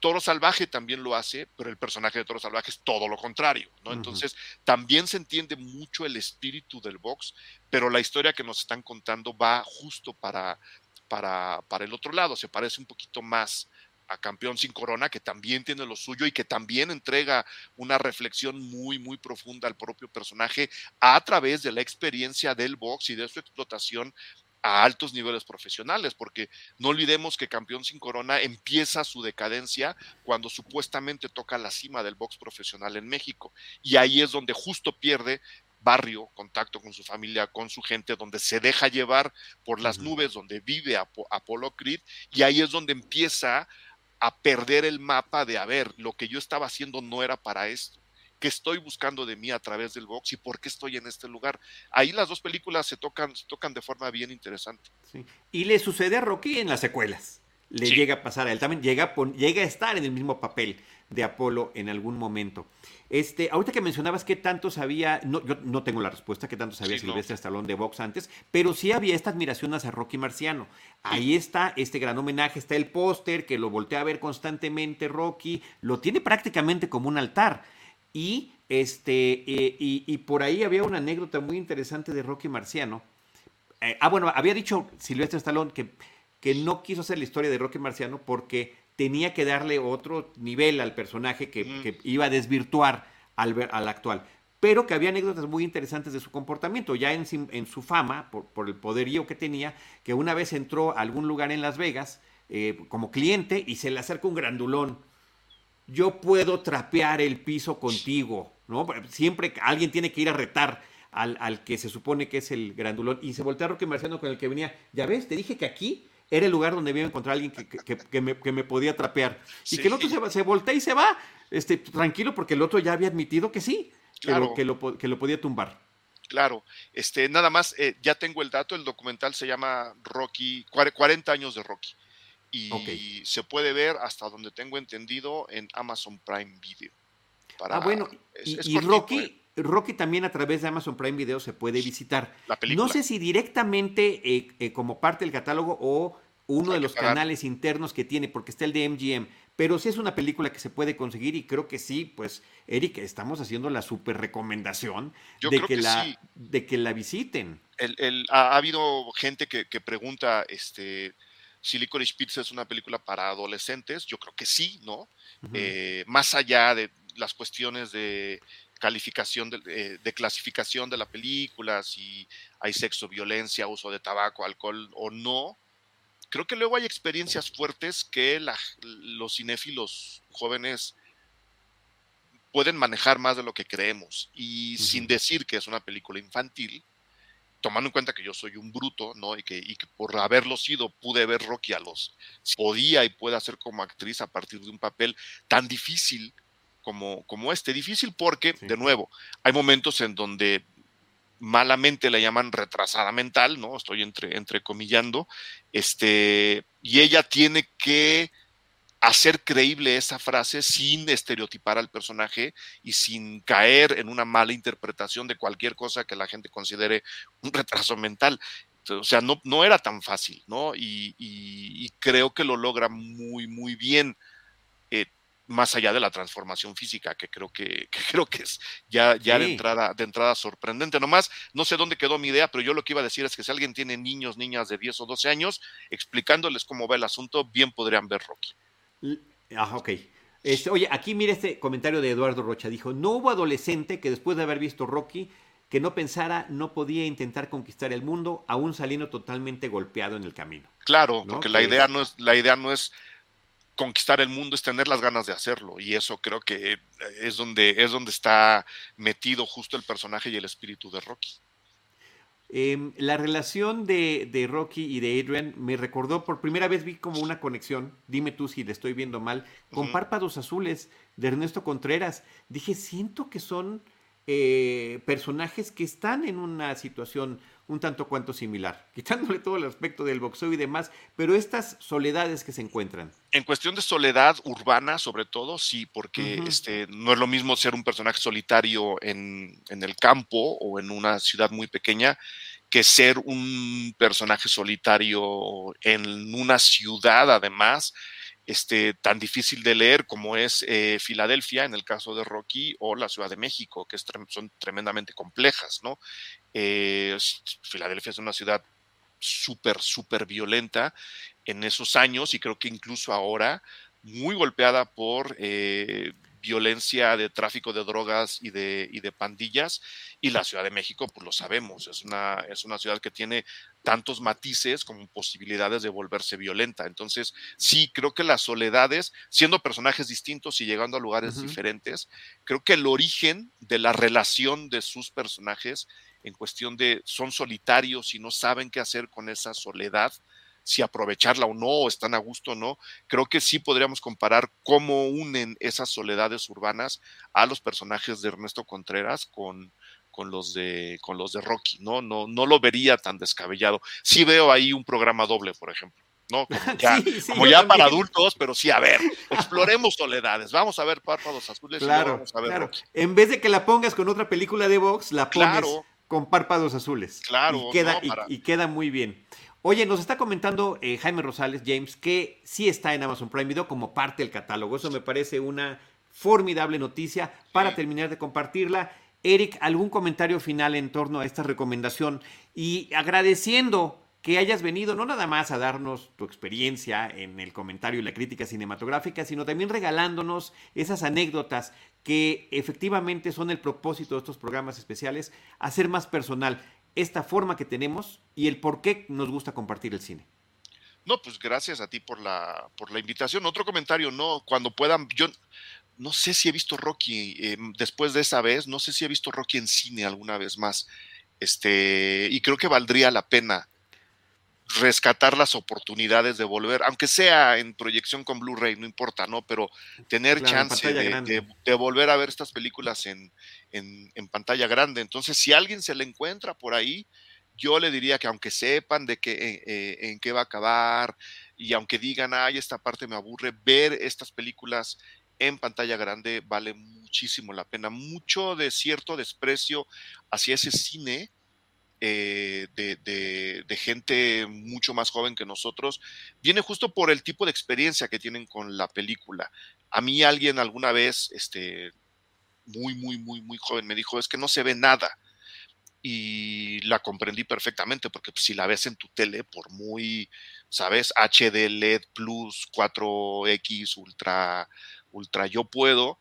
Toro Salvaje también lo hace, pero el personaje de Toro Salvaje es todo lo contrario, ¿no? Entonces, también se entiende mucho el espíritu del box, pero la historia que nos están contando va justo para, para, para el otro lado, se parece un poquito más a Campeón sin Corona, que también tiene lo suyo y que también entrega una reflexión muy, muy profunda al propio personaje a través de la experiencia del box y de su explotación a altos niveles profesionales, porque no olvidemos que Campeón sin Corona empieza su decadencia cuando supuestamente toca la cima del box profesional en México. Y ahí es donde justo pierde barrio, contacto con su familia, con su gente, donde se deja llevar por las nubes, donde vive Apolo Creed, y ahí es donde empieza a perder el mapa de, a ver, lo que yo estaba haciendo no era para esto. ¿Qué estoy buscando de mí a través del box y por qué estoy en este lugar? Ahí las dos películas se tocan, se tocan de forma bien interesante. Y le sucede a Rocky en las secuelas. Le llega a pasar a él también, llega a, llega a estar en el mismo papel de Apolo en algún momento. Este, ahorita que mencionabas qué tanto sabía, no, yo no tengo la respuesta, qué tanto sabía Silvestre Stallone de box antes, pero sí había esta admiración hacia Rocky Marciano. Ahí está este gran homenaje, está el póster que lo voltea a ver constantemente Rocky, lo tiene prácticamente como un altar. Y, este, eh, y, por ahí había una anécdota muy interesante de Rocky Marciano. Eh, ah, bueno, había dicho Silvestre Stallone que, que no quiso hacer la historia de Rocky Marciano porque tenía que darle otro nivel al personaje que, iba a desvirtuar al, al actual pero que había anécdotas muy interesantes de su comportamiento, ya en, en su fama, por, por, el poderío que tenía, que una vez entró a algún lugar en Las Vegas eh, como cliente y se le acerca un grandulón yo puedo trapear el piso contigo, ¿no? Siempre alguien tiene que ir a retar al, que se supone que es el grandulón. Y se voltea Roque Marciano con el que venía, ya ves, te dije que aquí era el lugar donde iba a encontrar a alguien que, me, podía trapear. Y que el otro se, se, voltea y se va, este, tranquilo, porque el otro ya había admitido que sí, claro. que, lo, que lo podía tumbar. Claro, este, nada más, eh, ya tengo el dato, el documental se llama Rocky, 40 años de Rocky y se puede ver hasta donde tengo entendido en Amazon Prime Video. ah, bueno, y, Rocky, ¿eh? Rocky también a través de Amazon Prime Video se puede visitar. No sé si directamente eh, eh, como parte del catálogo o uno de los canales internos que tiene, porque está el de MGM, pero sí es una película que se puede conseguir y creo que sí, pues, Eric, estamos haciendo la super recomendación de que, la, de que la visiten. El, ha, habido gente que, que pregunta, este, si Licorice Pizza es una película para adolescentes, yo creo que sí, ¿no? Eh, más allá de las cuestiones de calificación, eh, de, clasificación de la película, si hay sexo, violencia, uso de tabaco, alcohol o no, creo que luego hay experiencias fuertes que los cinéfilos jóvenes pueden manejar más de lo que creemos. Y sin decir que es una película infantil, tomando en cuenta que yo soy un bruto, ¿no? Y que, por haberlo sido pude ver Rocky a los... Podía y puede hacer como actriz a partir de un papel tan difícil como, como este. Difícil porque, de nuevo, hay momentos en donde malamente la llaman retrasada mental, ¿no? Estoy entre, entrecomillando, este, y ella tiene que hacer creíble esa frase sin estereotipar al personaje y sin caer en una mala interpretación de cualquier cosa que la gente considere un retraso mental. O sea, no, no era tan fácil, ¿no? Y, creo que lo logra muy, muy bien, más allá de la transformación física, que creo que, creo que es ya, ya de, entrada, de entrada sorprendente. Nomás, no sé dónde quedó mi idea, pero yo lo que iba a decir es que si alguien tiene niños, niñas de 10 o 12 años, explicándoles cómo va el asunto, bien podrían ver Rocky. Ah, ok. Este, oye, aquí mira este comentario de Eduardo Rocha. Dijo, no hubo adolescente que después de haber visto Rocky, que no pensara no podía intentar conquistar el mundo, aún saliendo totalmente golpeado en el camino. Claro, porque la idea, no es, la idea no es conquistar el mundo, es tener las ganas de hacerlo. Y eso creo que es donde, es donde está metido justo el personaje y el espíritu de Rocky. Em, la relación de, Rocky y de Adrian me recordó, por primera vez vi como una conexión, dime tú si le estoy viendo mal, con Párpados Azules de Ernesto Contreras. Dije, siento que son eh, personajes que están en una situación un tanto cuanto similar, (laughs) quitándole todo el aspecto del boxeo y demás, pero estas soledades que se encuentran. En cuestión de soledad urbana, sobre todo, sí, porque este, no es lo mismo ser un personaje solitario en, en, el campo o en una ciudad muy pequeña que ser un personaje solitario en una ciudad, además, este, tan difícil de leer como es eh, Filadelfia en el caso de Rocky o la Ciudad de México, que son tremendamente complejas, ¿no? Eh, Filadelfia es una ciudad súper, súper violenta en esos años y creo que incluso ahora muy golpeada por eh, violencia, de tráfico de drogas y de, y de pandillas. Y la Ciudad de México, pues lo sabemos, es una, es una ciudad que tiene tantos matices como posibilidades de volverse violenta. Entonces, sí, creo que las soledades, siendo personajes distintos y llegando a lugares diferentes, creo que el origen de la relación de sus personajes en cuestión de son solitarios y no saben qué hacer con esa soledad, si aprovecharla o no, o están a gusto o no, creo que sí podríamos comparar cómo unen esas soledades urbanas a los personajes de Ernesto Contreras con, con los de con los de Rocky, ¿no? No, no lo vería tan descabellado. Sí veo ahí un programa doble, por ejemplo. ¿no? Como (laughs) ya, para adultos, pero sí, a ver, (laughs) exploremos soledades, vamos a ver párpados azules claro, y vamos a ver claro. En vez de que la pongas con otra película de box, la pones con párpados azules. Claro, y queda, y queda muy bien. Oye, nos está comentando eh, Jaime Rosales, James, que sí está en Amazon Prime Video como parte del catálogo. Eso me parece una formidable noticia para terminar de compartirla. Eric, ¿algún comentario final en torno a esta recomendación? Y agradeciendo que hayas venido no nada más a darnos tu experiencia en el comentario y la crítica cinematográfica, sino también regalándonos esas anécdotas que efectivamente son el propósito de estos programas especiales, hacer más personal esta forma que tenemos y el por qué nos gusta compartir el cine. No, pues gracias a ti por la, por la invitación. Otro comentario, no, cuando puedan, yo no sé si he visto Rocky eh, después de esa vez, no sé si he visto Rocky en cine alguna vez más. Este, y creo que valdría la pena rescatar las oportunidades de volver, aunque sea en proyección con Blu-ray, no importa, ¿no? Pero tener chance de, volver a ver estas películas en, en, pantalla grande. Entonces, si alguien se le encuentra por ahí, yo le diría que aunque sepan de qué, eh, eh, en qué va a acabar y aunque digan, ay, esta parte me aburre, ver estas películas en pantalla grande vale muchísimo la pena. Mucho de cierto desprecio hacia ese cine eh, de, gente mucho más joven que nosotros, viene justo por el tipo de experiencia que tienen con la película. A mí alguien alguna vez, este, muy, muy, muy, muy joven, me dijo, es que no se ve nada. Y la comprendí perfectamente, porque pues, si la ves en tu tele, por muy, ¿sabes? HD, LED, Plus, 4X, Ultra, Ultra, yo puedo,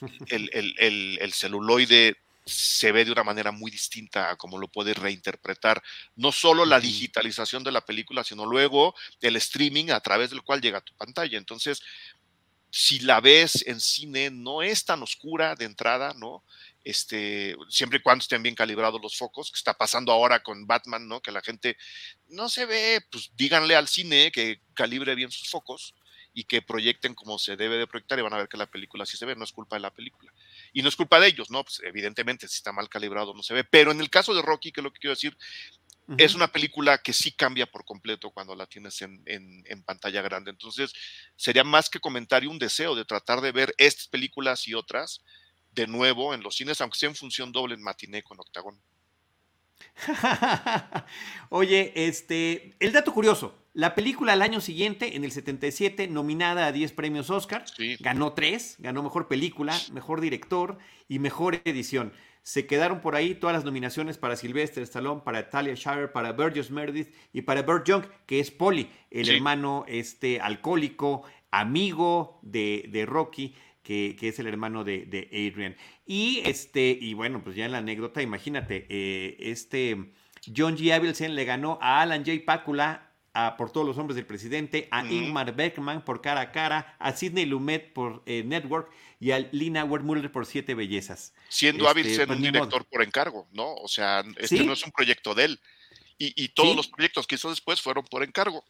(laughs) el, el, el celuloide se ve de una manera muy distinta a cómo lo puedes reinterpretar. No solo la digitalización de la película, sino luego el streaming a través del cual llega a tu pantalla. Entonces, si la ves en cine, no es tan oscura de entrada, ¿no? Este, siempre y cuando estén bien calibrados los focos, que está pasando ahora con Batman, ¿no? Que la gente no se ve, pues díganle al cine que calibre bien sus focos y que proyecten como se debe de proyectar y van a ver que la película sí se ve, no es culpa de la película. Y no es culpa de ellos, ¿no? Pues evidentemente si está mal calibrado no se ve, pero en el caso de Rocky, que es lo que quiero decir, es una película que sí cambia por completo cuando la tienes en, en, pantalla grande. Entonces, sería más que comentario un deseo de tratar de ver estas películas y otras de nuevo en los cines, aunque sea en función doble en matiné con Octagón. (laughs) Oye, este, el dato curioso, la película al año siguiente, en el 77, nominada a 10 premios Oscar, ganó 3, ganó mejor película, mejor director y mejor edición. Se quedaron por ahí todas las nominaciones para Sylvester Stallone, para Talia Shire, para Burgess Meredith y para Burt Young, que es Polly, el hermano este, alcohólico, amigo de, de Rocky que, es el hermano de, Adrian. Y este, y bueno, pues ya en la anécdota, imagínate, eh, este John G. Avildsen le ganó a Alan J. Pakula a Por todos los hombres del presidente, a Ingmar Bergman por Cara a Cara, a Sidney Lumet por eh, Network y a Lina Wermuller por Siete Bellezas. Siendo este, pues un director por encargo, ¿no? O sea, este no es un proyecto de él. Y, todos los proyectos que hizo después fueron por encargo.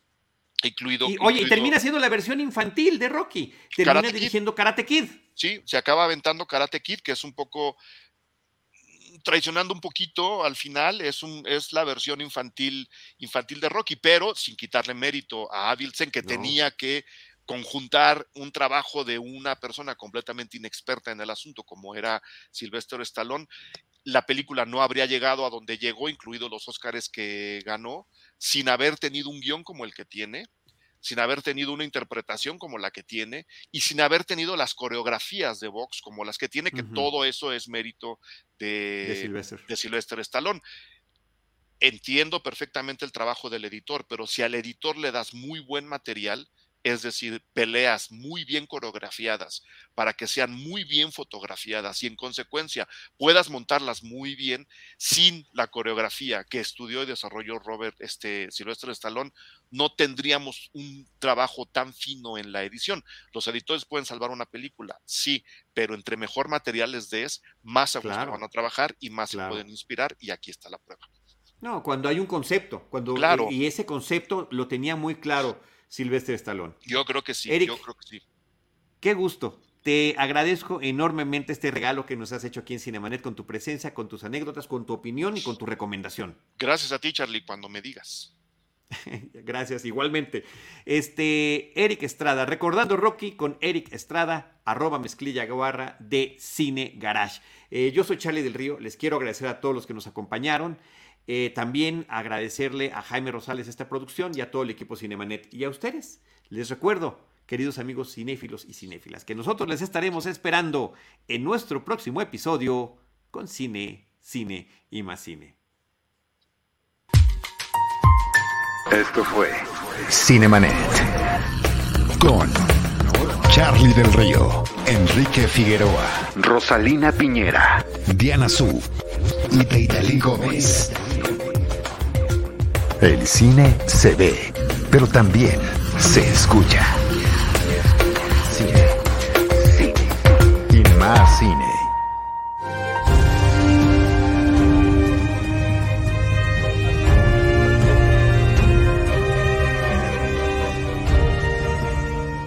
Incluido, oye, y termina siendo la versión infantil de Rocky. Termina dirigiendo Karate Kid. Sí, se acaba aventando Karate Kid, que es un poco traicionando un poquito al final, es, un, es la versión infantil, infantil de Rocky, pero sin quitarle mérito a Avilsen, que tenía que conjuntar un trabajo de una persona completamente inexperta en el asunto, como era Sylvester Stallone. La película no habría llegado a donde llegó, incluidos los Óscares que ganó, sin haber tenido un guion como el que tiene, sin haber tenido una interpretación como la que tiene y sin haber tenido las coreografías de box como las que tiene, que todo eso es mérito de, de, Sylvester. Stallone. Entiendo perfectamente el trabajo del editor, pero si al editor le das muy buen material, es decir, peleas muy bien coreografiadas para que sean muy bien fotografiadas y en consecuencia puedas montarlas muy bien sin la coreografía que estudió y desarrolló Robert este, Silvestre Stallone, no tendríamos un trabajo tan fino en la edición. Los editores pueden salvar una película, sí, pero entre mejor material les des, más a gusto van a trabajar y más se pueden inspirar y aquí está la prueba. No, cuando hay un concepto, cuando claro. y ese concepto lo tenía muy claro Silvestre Stallone. Yo creo que sí, yo creo que sí. Qué gusto. Te agradezco enormemente este regalo que nos has hecho aquí en Cinemanet con tu presencia, con tus anécdotas, con tu opinión y con tu recomendación. Gracias a ti, Charlie, cuando me digas. (laughs) Gracias, igualmente. Este, Eric Estrada, recordando Rocky con Eric Estrada, arroba mezclilla guarra de Cine Garage. Eh, yo soy Charlie del Río, les quiero agradecer a todos los que nos acompañaron. Eh, también agradecerle a Jaime Rosales esta producción y a todo el equipo Cinemanet y a ustedes. Les recuerdo, queridos amigos cinéfilos y cinéfilas, que nosotros les estaremos esperando en nuestro próximo episodio con Cine, Cine y más Cine. Esto fue Cinemanet con Charlie del Río, Enrique Figueroa, Rosalina Piñera, Diana Su y Teitali Gómez. El cine se ve, pero también se escucha. Cine. Cine. Y más cine.